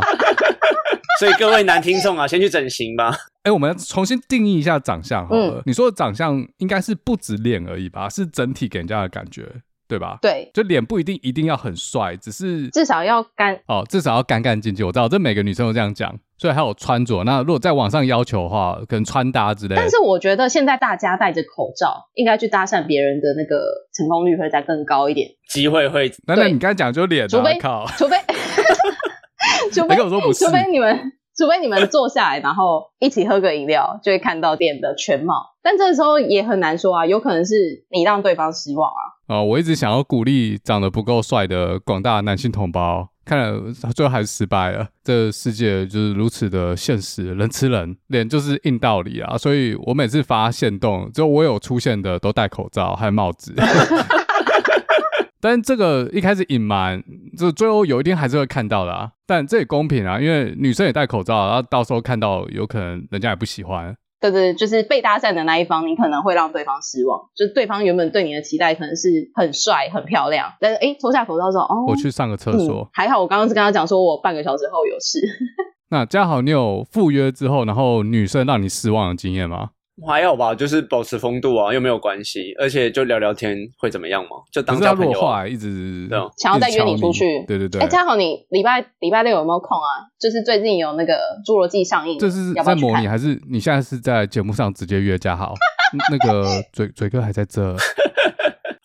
<laughs> 所以各位男听众啊，先去整形吧。哎，我们要重新定义一下长相好了。嗯，你说的长相应该是不止脸而已吧？是整体给人家的感觉。对吧？对，就脸不一定一定要很帅，只是至少要干哦，至少要干干净净。我知道这每个女生都这样讲，所以还有穿着。那如果在网上要求的话，可能穿搭之类的。但是我觉得现在大家戴着口罩，应该去搭讪别人的那个成功率会再更高一点，机会会。那那你刚才讲就脸、啊，除非靠除非 <laughs> 除非跟我说不是，除非你们。除非你们坐下来，然后一起喝个饮料，就会看到店的全貌。但这个时候也很难说啊，有可能是你让对方失望啊。哦，我一直想要鼓励长得不够帅的广大男性同胞，看来最后还是失败了。这个世界就是如此的现实，人吃人，脸就是硬道理啊。所以我每次发现动，只有我有出现的都戴口罩，还有帽子。<laughs> 但这个一开始隐瞒，就最后有一天还是会看到的啊。但这也公平啊，因为女生也戴口罩，然后到时候看到，有可能人家也不喜欢。对对，就是被搭讪的那一方，你可能会让对方失望。就对方原本对你的期待可能是很帅、很漂亮，但是哎，脱下口罩之后，哦，我去上个厕所。嗯，还好我刚刚是跟他讲说，我半个小时后有事。<laughs> 那嘉豪，你有赴约之后，然后女生让你失望的经验吗？还好吧，就是保持风度啊，又没有关系，而且就聊聊天会怎么样嘛？就当交朋友啊，一直想要再约你出去。对对对。哎，嘉豪，你礼拜礼拜六有没有空啊？就是最近有那个《侏罗纪》上映，这是在模拟还是你现在是在节目上直接约嘉豪？<laughs> 那个嘴嘴哥还在这。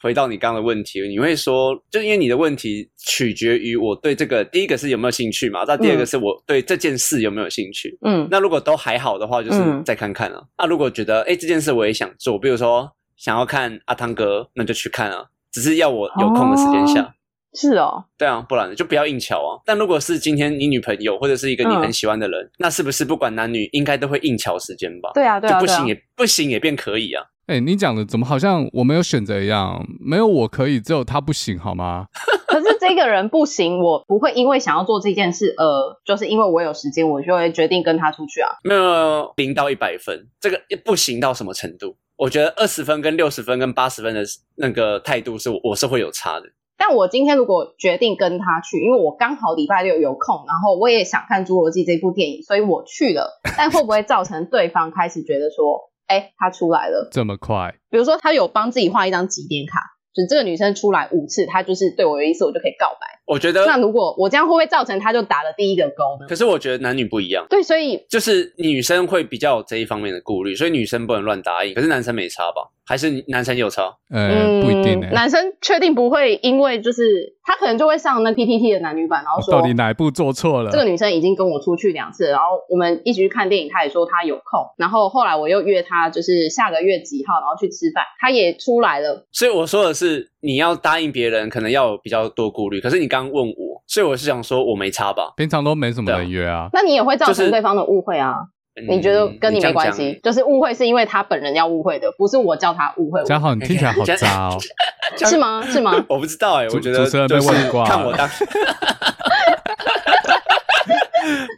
回到你刚刚的问题，你会说，就因为你的问题取决于我对这个第一个是有没有兴趣嘛？那第二个是我对这件事有没有兴趣？嗯，那如果都还好的话，就是再看看了。嗯、那如果觉得哎、欸、这件事我也想做，比如说想要看阿汤哥，那就去看啊。只是要我有空的时间下。哦是哦，对啊，不然就不要硬乔啊。但如果是今天你女朋友或者是一个你很喜欢的人，嗯、那是不是不管男女应该都会硬乔时间吧？对啊，对啊，就不行也不行也变可以啊。哎、欸，你讲的怎么好像我没有选择一样？没有我可以，只有他不行，好吗？<laughs> 可是这个人不行，我不会因为想要做这件事，呃，就是因为我有时间，我就会决定跟他出去啊。没有零到一百分，这个不行到什么程度？我觉得二十分跟六十分跟八十分的那个态度是，我是会有差的。但我今天如果决定跟他去，因为我刚好礼拜六有空，然后我也想看《侏罗纪》这部电影，所以我去了。但会不会造成对方开始觉得说？哎，他出来了，这么快？比如说，他有帮自己画一张几点卡，就这个女生出来五次，他就是对我有意思，我就可以告白。我觉得，那如果我这样会不会造成他就打了第一个勾呢？可是我觉得男女不一样，对，所以就是女生会比较有这一方面的顾虑，所以女生不能乱答应。可是男生没差吧？还是男生有差？呃，不一定欸。男生确定不会因为就是他可能就会上那 PTT 的男女版，然后说到底哪一步做错了？这个女生已经跟我出去两次，然后我们一起去看电影，她也说她有空，然后后来我又约她，就是下个月几号，然后去吃饭，她也出来了。所以我说的是，你要答应别人，可能要有比较多顾虑。可是你刚刚问我。所以我是想说，我没差吧？平常都没什么人约啊。那你也会造成对方的误会啊？就是、你觉得跟你没关系？就是误会是因为他本人要误会的，不是我叫他误会。嘉豪，你听起来好渣哦。<laughs> 是吗？是吗？<laughs> 我不知道哎、欸，我觉得主持人被问挂。看我当。<laughs>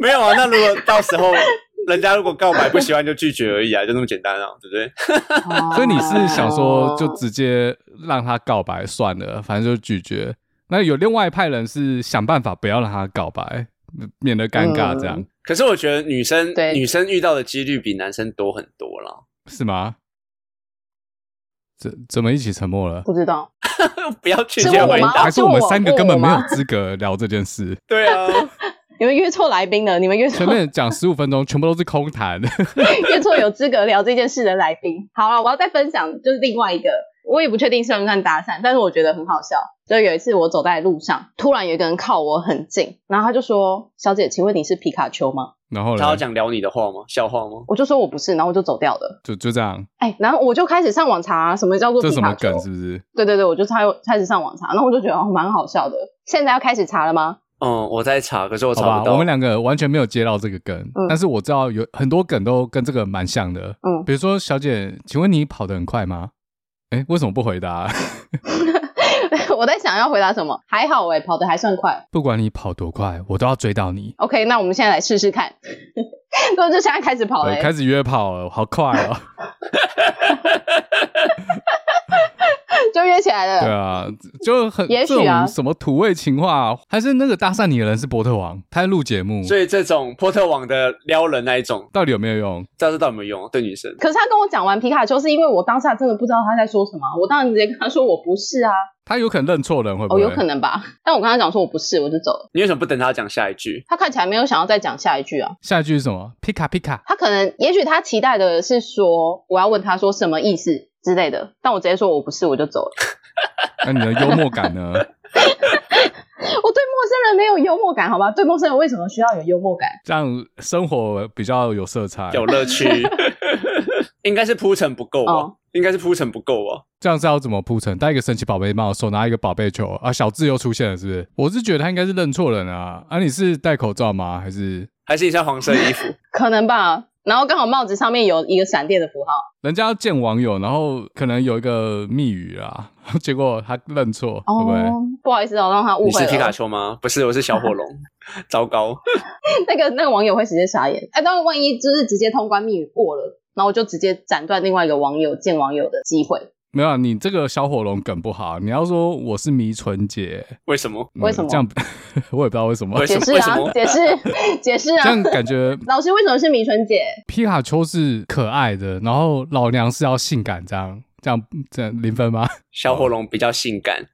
没有啊，那如果到时候人家如果告白不喜欢就拒绝而已啊，就那么简单啊，对不对？所以你是想说就直接让他告白算了，反正就拒绝。那有另外一派人是想办法不要让他告白，免得尴尬这样。嗯、可是我觉得女生对女生遇到的几率比男生多很多了，是吗？怎怎么一起沉默了？不知道，<laughs> 不要去接回答，还是我们三个根本没有资格聊这件事？<laughs> 对啊，<laughs> 你们约错来宾了，你们约错。前面讲十五分钟，全部都是空谈。约错有资格聊这件事的来宾。好了，我要再分享，就是另外一个。我也不确定算不算搭讪，但是我觉得很好笑。就有一次我走在路上，突然有一个人靠我很近，然后他就说：“小姐，请问你是皮卡丘吗？”然后他要讲聊你的话吗？笑话吗？我就说我不是，然后我就走掉了。就就这样。哎、欸，然后我就开始上网查什么叫做皮卡丘，这什么梗是不是？对对对，我就开开始上网查，然后我就觉得哦蛮好笑的。现在要开始查了吗？嗯，我在查，可是我查不到。我们两个完全没有接到这个梗，嗯、但是我知道有很多梗都跟这个蛮像的。嗯，比如说小姐，请问你跑得很快吗？哎，为什么不回答？<laughs> 我在想要回答什么？还好哎，跑得还算快。不管你跑多快，我都要追到你。OK，那我们现在来试试看。<laughs> 那就现在开始跑了，开始约跑了，好快哦！<laughs> <laughs> 就约起来了。对啊，就很也许啊这种什么土味情话，还是那个搭讪你的人是波特王，他在录节目，所以这种波特王的撩人那一种，到底有没有用？不知道这到底有没有用？对女生，可是他跟我讲完皮卡丘，是因为我当下真的不知道他在说什么，我当然直接跟他说我不是啊。他有可能认错人，会不会？哦，有可能吧。但我跟他讲说我不是，我就走了。你为什么不等他讲下一句？他看起来没有想要再讲下一句啊。下一句是什么？皮卡皮卡。他可能，也许他期待的是说我要问他说什么意思之类的，但我直接说我不是，我就走了。<laughs> 那你的幽默感呢？<laughs> 我对陌生人没有幽默感，好吧？对陌生人为什么需要有幽默感？这样生活比较有色彩，有乐趣。<laughs> 应该是铺陈不够吧？哦、应该是铺陈不够吧？这样是要怎么铺陈？戴一个神奇宝贝帽，手拿一个宝贝球啊，小智又出现了，是不是？我是觉得他应该是认错人啊。啊，你是戴口罩吗？还是还是一身黄色衣服？可能吧。然后刚好帽子上面有一个闪电的符号。人家要见网友，然后可能有一个密语啊，<laughs> 结果他认错，哦、会不会？不好意思、哦，我让他误会。你是皮卡丘吗？不是，我是小火龙。<laughs> 糟糕，那个那个网友会直接傻眼。哎，但是万一就是直接通关密语过了，然后我就直接斩断另外一个网友见网友的机会。没有、啊，你这个小火龙梗不好。你要说我是迷纯姐，为什么？嗯、为什么？这样 <laughs> 我也不知道为什么。解释啊，解释，<laughs> 解释啊。这样感觉 <laughs> 老师为什么是迷纯姐？皮卡丘是可爱的，然后老娘是要性感，这样这样这样零分吗？小火龙比较性感。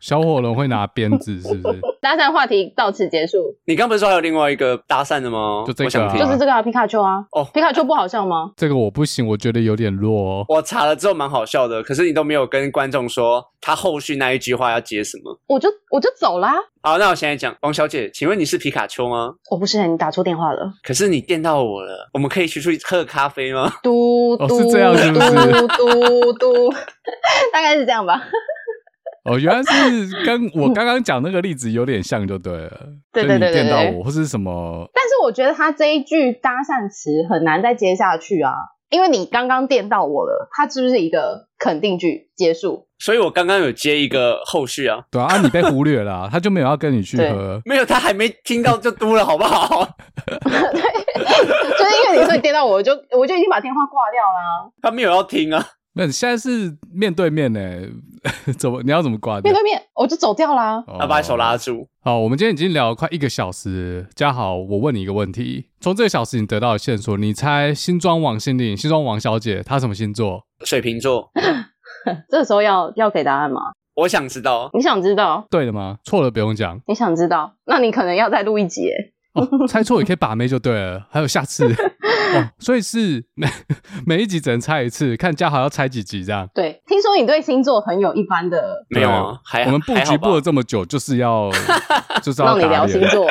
小火龙会拿鞭子，是不是？<laughs> 搭讪话题到此结束。你刚不是说还有另外一个搭讪的吗？就这个、啊，想听就是这个啊，皮卡丘啊。哦，皮卡丘不好笑吗？这个我不行，我觉得有点弱。我查了之后蛮好笑的，可是你都没有跟观众说他后续那一句话要接什么。我就我就走啦。好，那我现在讲，王小姐，请问你是皮卡丘吗？我不是，你打错电话了。可是你电到我了，我们可以一起出去喝咖啡吗？嘟嘟、哦、是这样是不是？嘟嘟嘟，<laughs> 大概是这样吧。哦，原来是跟 <laughs> 我刚刚讲那个例子有点像，就对了。<laughs> 对对对对，电到我或是什么？但是我觉得他这一句搭讪词很难再接下去啊，因为你刚刚电到我了，他是不是一个肯定句结束？所以我刚刚有接一个后续啊。对啊，你被忽略了啊，他就没有要跟你去喝。没有，他还没听到就嘟了，好不好？<laughs> 对，就是因为你说你电到我，我就我就已经把电话挂掉了啊。他没有要听啊。那你现在是面对面呢？<laughs> 怎么你要怎么挂？面对面，我就走掉啦。要把手拉住。好，我们今天已经聊了快一个小时。嘉豪，我问你一个问题：从这个小时你得到的线索，你猜新庄王心凌、新庄王小姐她什么星座？水瓶座。<laughs> 这个时候要要给答案吗？我想知道。你想知道？对的吗？错了不用讲。你想知道？那你可能要再录一集。哦，猜错也可以把妹就对了，还有下次 <laughs> <laughs> 哦，所以是每每一集只能猜一次，看嘉豪要猜几集这样。对，听说你对星座很有一般的，<laughs> 没有啊？还我们布局布了这么久，就是要 <laughs> 就是要让你聊星座。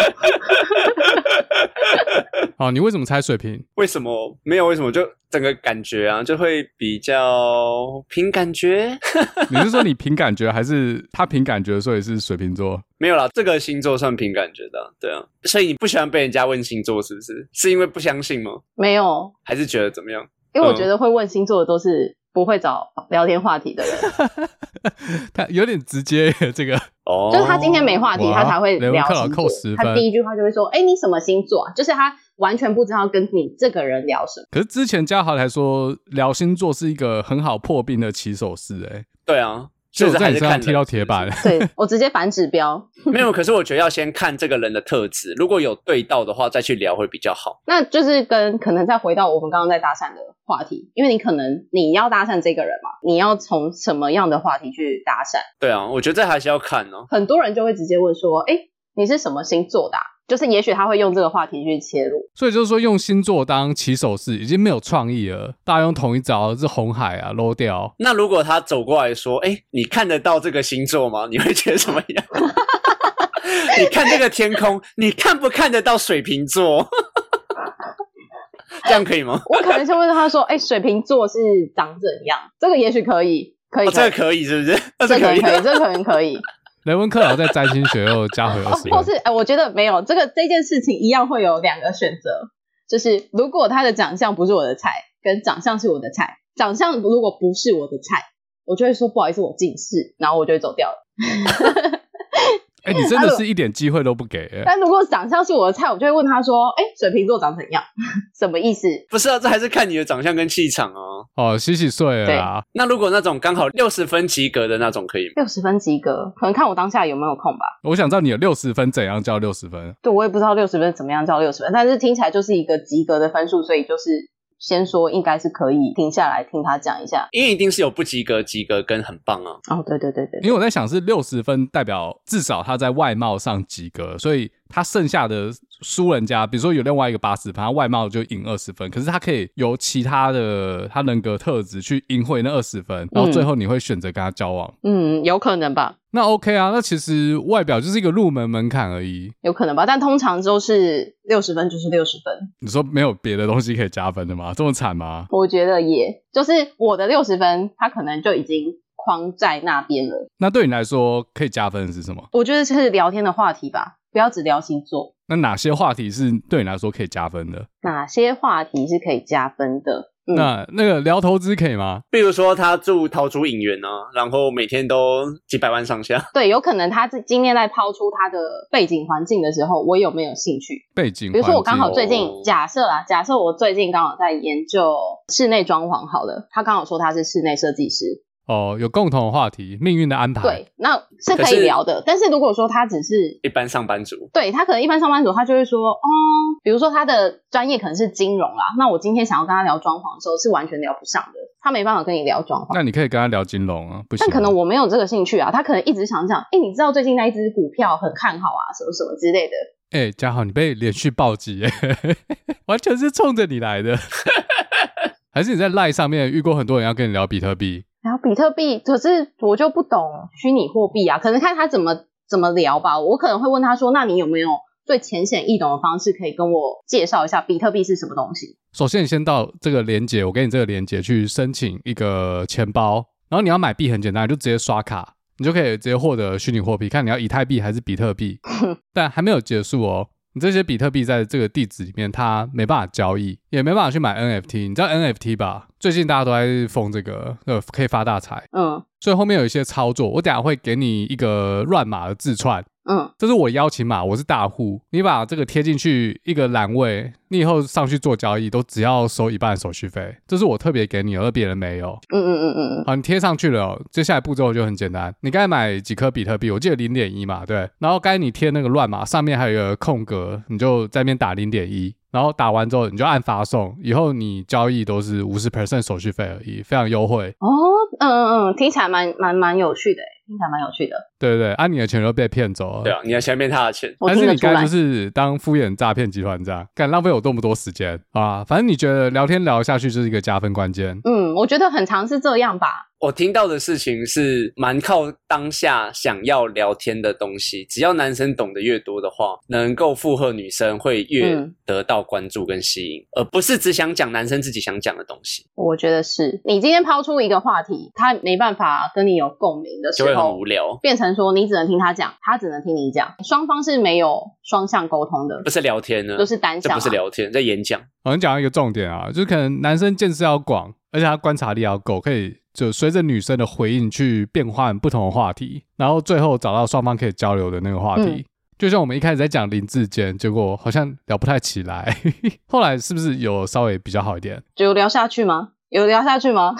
<laughs> 好，你为什么猜水瓶？为什么没有？为什么就整个感觉啊，就会比较凭感觉？<laughs> 你是说你凭感觉，还是他凭感觉，所以是水瓶座？没有啦，这个星座算凭感觉的，对啊。所以你不喜欢被人家问星座，是不是？是因为不相信吗？没有，还是觉得怎么样？因为我觉得会问星座的都是不会找聊天话题的人。<laughs> 他有点直接，这个哦，就是他今天没话题，他才会聊星座。扣十分。他第一句话就会说：“哎，你什么星座啊？”就是他完全不知道跟你这个人聊什么。可是之前嘉豪还说聊星座是一个很好破冰的起手式，哎，对啊。就在你身上踢到铁板，对，我直接反指标。<laughs> 没有，可是我觉得要先看这个人的特质，如果有对到的话，再去聊会比较好。那就是跟可能再回到我们刚刚在搭讪的话题，因为你可能你要搭讪这个人嘛，你要从什么样的话题去搭讪？对啊，我觉得这还是要看哦。很多人就会直接问说：“哎，你是什么星座的啊？”就是也许他会用这个话题去切入，所以就是说用星座当起手式已经没有创意了，大家用同一招是红海啊，low 掉。那如果他走过来说：“哎，你看得到这个星座吗？” <laughs> 你会觉得怎么样？<laughs> 你看这个天空，你看不看得到水瓶座？<laughs> 这样可以吗？我可能先问他说：“哎，水瓶座是长怎样？”这个也许可以，可以，可以，这个可以是不是？这个可以，这个可能可以。雷文克劳在摘星学又加回二十分，或是哎，我觉得没有这个这件事情一样会有两个选择，就是如果他的长相不是我的菜，跟长相是我的菜，长相如果不是我的菜，我就会说不好意思，我近视，然后我就会走掉了。哎、哎、欸，你真的是一点机会都不给、欸。但如果长相是我的菜，我就会问他说：“哎、欸，水瓶座长怎样？<laughs> 什么意思？”不是啊，这还是看你的长相跟气场哦。哦，洗洗睡了啦。那如果那种刚好六十分及格的那种可以吗？六十分及格，可能看我当下有没有空吧。我想知道你有六十分怎样叫六十分？对，我也不知道六十分怎么样叫六十分，但是听起来就是一个及格的分数，所以就是。先说应该是可以停下来听他讲一下，因为一定是有不及格、及格跟很棒啊。哦，对对对对，因为我在想是六十分代表至少他在外貌上及格，所以他剩下的输人家，比如说有另外一个八十分，他外貌就赢二十分，可是他可以由其他的他人格特质去赢回那二十分，然后最后你会选择跟他交往。嗯，有可能吧。那 OK 啊，那其实外表就是一个入门门槛而已，有可能吧？但通常都是六十分就是六十分。你说没有别的东西可以加分的吗？这么惨吗？我觉得也就是我的六十分，他可能就已经框在那边了。那对你来说可以加分的是什么？我觉得是聊天的话题吧，不要只聊星座。那哪些话题是对你来说可以加分的？哪些话题是可以加分的？嗯、那那个聊投资可以吗？比如说他住桃竹影园啊，然后每天都几百万上下。<laughs> 对，有可能他今天在抛出他的背景环境的时候，我有没有兴趣？背景，比如说我刚好最近假设啊，假设我最近刚好在研究室内装潢，好了，他刚好说他是室内设计师。哦，有共同的话题，命运的安排。对，那是可以聊的。是但是如果说他只是一般上班族，对，他可能一般上班族，他就会说，哦，比如说他的专业可能是金融啦，那我今天想要跟他聊装潢的时候，是完全聊不上的，他没办法跟你聊装潢。那你可以跟他聊金融啊，不行。但可能我没有这个兴趣啊，他可能一直想讲，哎，你知道最近那一只股票很看好啊，什么什么之类的。哎，嘉豪，你被连续暴击，<laughs> 完全是冲着你来的，<laughs> 还是你在赖上面遇过很多人要跟你聊比特币？比特币，可是我就不懂虚拟货币啊，可能看他怎么怎么聊吧。我可能会问他说：“那你有没有最浅显易懂的方式可以跟我介绍一下比特币是什么东西？”首先，你先到这个链接，我给你这个链接去申请一个钱包，然后你要买币很简单，就直接刷卡，你就可以直接获得虚拟货币。看你要以太币还是比特币，<laughs> 但还没有结束哦。你这些比特币在这个地址里面，它没办法交易，也没办法去买 NFT。你知道 NFT 吧？最近大家都在疯这个，呃，可以发大财。嗯，所以后面有一些操作，我等下会给你一个乱码的字串。嗯，这是我邀请码，我是大户，你把这个贴进去一个栏位，你以后上去做交易都只要收一半手续费，这是我特别给你，而别人没有。嗯嗯嗯嗯，好，你贴上去了，接下来步骤就很简单，你该买几颗比特币，我记得零点一嘛，对，然后该你贴那个乱码，上面还有一个空格，你就在那边打零点一，然后打完之后你就按发送，以后你交易都是五十 percent 手续费而已，非常优惠。哦，嗯嗯嗯，听起来蛮蛮蛮有趣的。听起来蛮有趣的，对对对，啊，你的钱都被骗走了，对啊，你的钱变他的钱，但是你该就是当敷衍诈骗集团这样，敢浪费我这么多时间。啊？反正你觉得聊天聊下去就是一个加分关键，嗯，我觉得很常是这样吧。我听到的事情是蛮靠当下想要聊天的东西，只要男生懂得越多的话，能够附和女生会越得到关注跟吸引，嗯、而不是只想讲男生自己想讲的东西。我觉得是。你今天抛出一个话题，他没办法跟你有共鸣的时候，就会很无聊，变成说你只能听他讲，他只能听你讲，双方是没有双向沟通的，不是聊天呢，都是单向、啊，这不是聊天，在演讲。我跟你讲一个重点啊，就是可能男生见识要广，而且他观察力要够，可以。就随着女生的回应去变换不同的话题，然后最后找到双方可以交流的那个话题。嗯、就像我们一开始在讲林志坚，结果好像聊不太起来，<laughs> 后来是不是有稍微比较好一点？就有聊下去吗？有聊下去吗？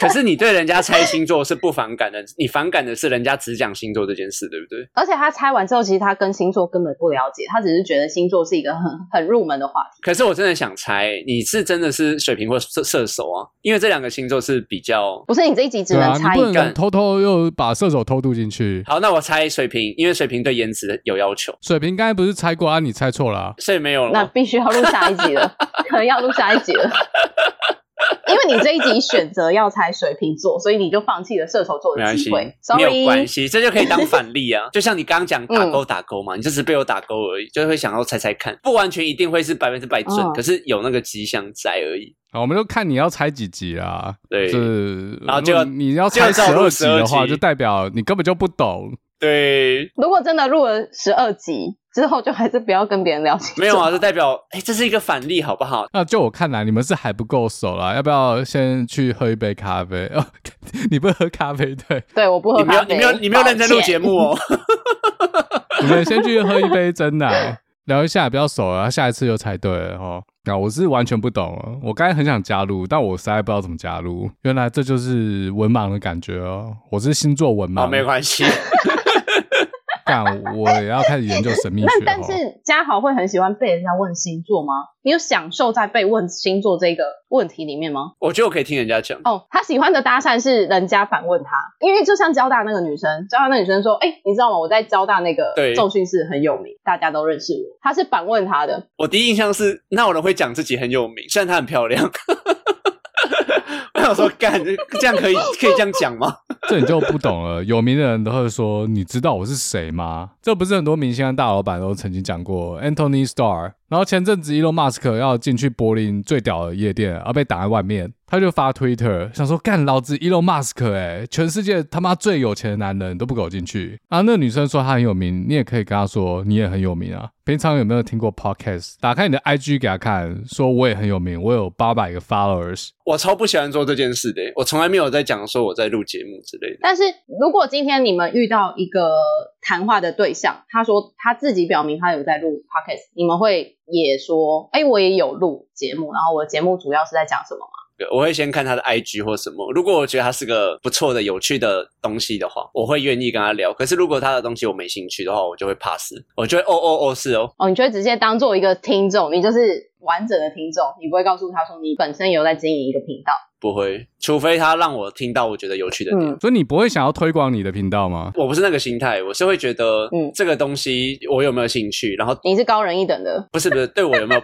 可是你对人家猜星座是不反感的，你反感的是人家只讲星座这件事，对不对？而且他猜完之后，其实他跟星座根本不了解，他只是觉得星座是一个很很入门的话题。可是我真的想猜，你是真的是水瓶或射射手啊？因为这两个星座是比较……不是你这一集只能猜一个，啊、你偷偷又把射手偷渡进去。好，那我猜水瓶，因为水瓶对颜值有要求。水瓶刚才不是猜过啊？你猜错了，啊，所以没有了。那必须要录下一集了，<laughs> 可能要录下一集了。<laughs> 因为你这一集选择要猜水瓶座，所以你就放弃了射手座的机会。没有关系，这就可以当反例啊。<laughs> 就像你刚刚讲打勾打勾嘛，嗯、你就只是被我打勾而已，就会想要猜猜看，不完全一定会是百分之百准，哦、可是有那个迹象在而已。好，我们就看你要猜几集啊？对，是，然后就你要猜十二集的话，就代表你根本就不懂。对，如果真的录了十二集。之后就还是不要跟别人聊天。没有啊，这代表哎，这是一个反例，好不好？那就我看来，你们是还不够熟啦，要不要先去喝一杯咖啡？哦，<laughs> 你不喝咖啡对？对，我不喝咖啡。你没有，你没有，你没有认真录节目哦。<laughs> 你们先去喝一杯真奶，聊一下比较熟了，下一次又猜对了哦。那我是完全不懂，我刚才很想加入，但我实在不知道怎么加入。原来这就是文盲的感觉哦，我是星座文盲，哦，没关系。<laughs> 我也要开始研究神秘学。那但是嘉豪会很喜欢被人家问星座吗？你有享受在被问星座这个问题里面吗？我觉得我可以听人家讲。哦，他喜欢的搭讪是人家反问他，因为就像交大那个女生，交大那个女生说：“哎、欸，你知道吗？我在交大那个重训室很有名，大家都认识我。”他是反问他的。我第一印象是，那有人会讲自己很有名，虽然她很漂亮。<laughs> 我想说，干这样可以可以这样讲吗？这你就不懂了。有名的人都会说：“你知道我是谁吗？”这不是很多明星和大老板都曾经讲过。？Antony Starr，然后前阵子 Elon Musk 要进去柏林最屌的夜店，而被挡在外面。他就发 Twitter 想说，干老子 Elon Musk 哎，全世界他妈最有钱的男人都不给我进去。然后那个女生说她很有名，你也可以跟她说你也很有名啊。平常有没有听过 Podcast？打开你的 IG 给她看，说我也很有名，我有八百个 followers。我超不喜欢做这件事的，我从来没有在讲说我在录节目之类的。但是如果今天你们遇到一个谈话的对象，他说他自己表明他有在录 Podcast，你们会也说，哎，我也有录节目，然后我的节目主要是在讲什么吗？我会先看他的 IG 或什么，如果我觉得他是个不错的、有趣的东西的话，我会愿意跟他聊。可是如果他的东西我没兴趣的话，我就会 pass，我就会哦哦哦是哦，哦，你就会直接当做一个听众，你就是完整的听众，你不会告诉他说你本身有在经营一个频道，不会，除非他让我听到我觉得有趣的点。嗯，所以你不会想要推广你的频道吗？我不是那个心态，我是会觉得，嗯，这个东西我有没有兴趣，然后你是高人一等的，不是不是，对我有没有？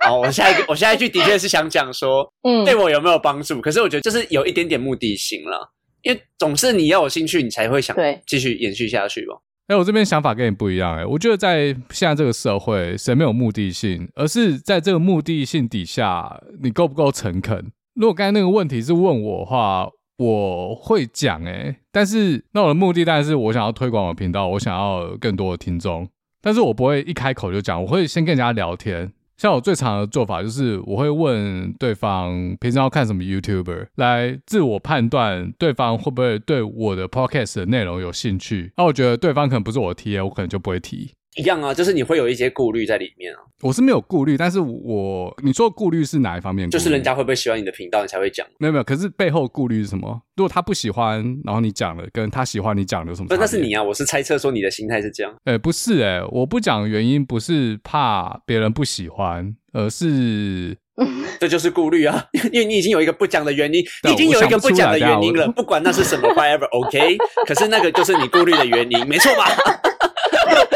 好，我下一个，我下一句的确是想讲说，嗯，对我有没有帮助？可是我觉得就是有一点点目的性了，因为总是你要有兴趣，你才会想继续延续下去吧。哎、欸，我这边想法跟你不一样，哎，我觉得在现在这个社会，谁没有目的性，而是在这个目的性底下，你够不够诚恳？如果刚才那个问题是问我的话，我会讲，哎，但是那我的目的当然是我想要推广我的频道，我想要更多的听众，但是我不会一开口就讲，我会先跟人家聊天。像我最常的做法就是，我会问对方平常要看什么 YouTuber，来自我判断对方会不会对我的 Podcast 的内容有兴趣。那我觉得对方可能不是我的 TA，我可能就不会提。一样啊，就是你会有一些顾虑在里面啊。我是没有顾虑，但是我你说的顾虑是哪一方面？就是人家会不会喜欢你的频道，你才会讲。没有没有，可是背后顾虑是什么？如果他不喜欢，然后你讲了，跟他喜欢你讲的有什么？不，那是你啊，我是猜测说你的心态是这样。哎、欸，不是哎、欸，我不讲原因不是怕别人不喜欢，而是 <laughs> 这就是顾虑啊，<laughs> 因为你已经有一个不讲的原因，你已经有一个不讲的原因了，<laughs> 不管那是什么，whatever OK。可是那个就是你顾虑的原因，没错吧？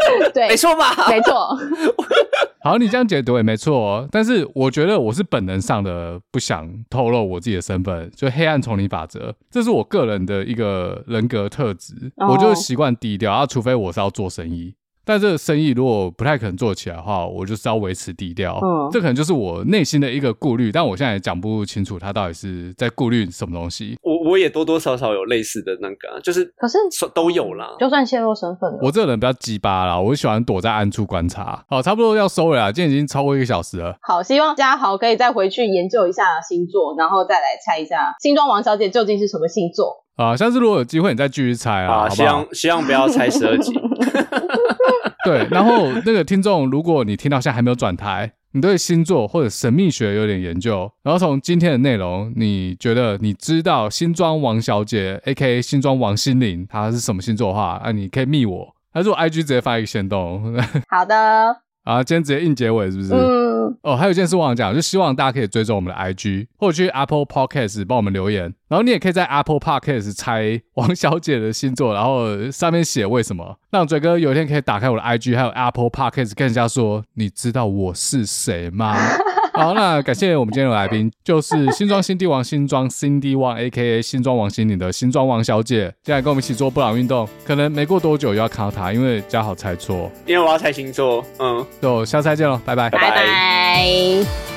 <laughs> 对，没错吧？没错。<laughs> 好，你这样解读也没错哦。但是我觉得我是本能上的不想透露我自己的身份，就黑暗丛林法则，这是我个人的一个人格特质。Oh. 我就是习惯低调啊，除非我是要做生意。但这个生意如果不太可能做起来的话，我就是要维持低调。嗯，这可能就是我内心的一个顾虑，但我现在也讲不清楚他到底是在顾虑什么东西。我我也多多少少有类似的那个，就是可是都有啦。就算泄露身份了，我这个人比较鸡巴啦，我喜欢躲在暗处观察。好，差不多要收了啦，今天已经超过一个小时了。好，希望家豪可以再回去研究一下星座，然后再来猜一下新装王小姐究竟是什么星座。啊，下次如果有机会，你再继续猜啊，好？希望希望不要猜十二集。<laughs> 对，然后那个听众，如果你听到现在还没有转台，你对星座或者神秘学有点研究，然后从今天的内容，你觉得你知道新庄王小姐 （A.K.A. 新庄王心凌）她是什么星座的话，啊，你可以密我，还是我 IG 直接发一个行动。<laughs> 好的。啊，今天直接硬结尾是不是？嗯。哦，还有一件事忘了讲，就希望大家可以追踪我们的 IG，或者去 Apple Podcast 帮我们留言。然后你也可以在 Apple Podcast 猜 <laughs> 王小姐的星座，然后上面写为什么，让嘴哥有一天可以打开我的 IG，还有 Apple Podcast 跟人家说，你知道我是谁吗？<laughs> <laughs> 好，那感谢我们今天的来宾，就是新装新帝王新装 Cindy Wang，A.K.A. 新装王心凌的新装王小姐，进来跟我们一起做布朗运动。可能没过多久又要看到她，因为家豪猜错，因为我要猜星座。嗯，就下次再见喽，拜拜，拜拜。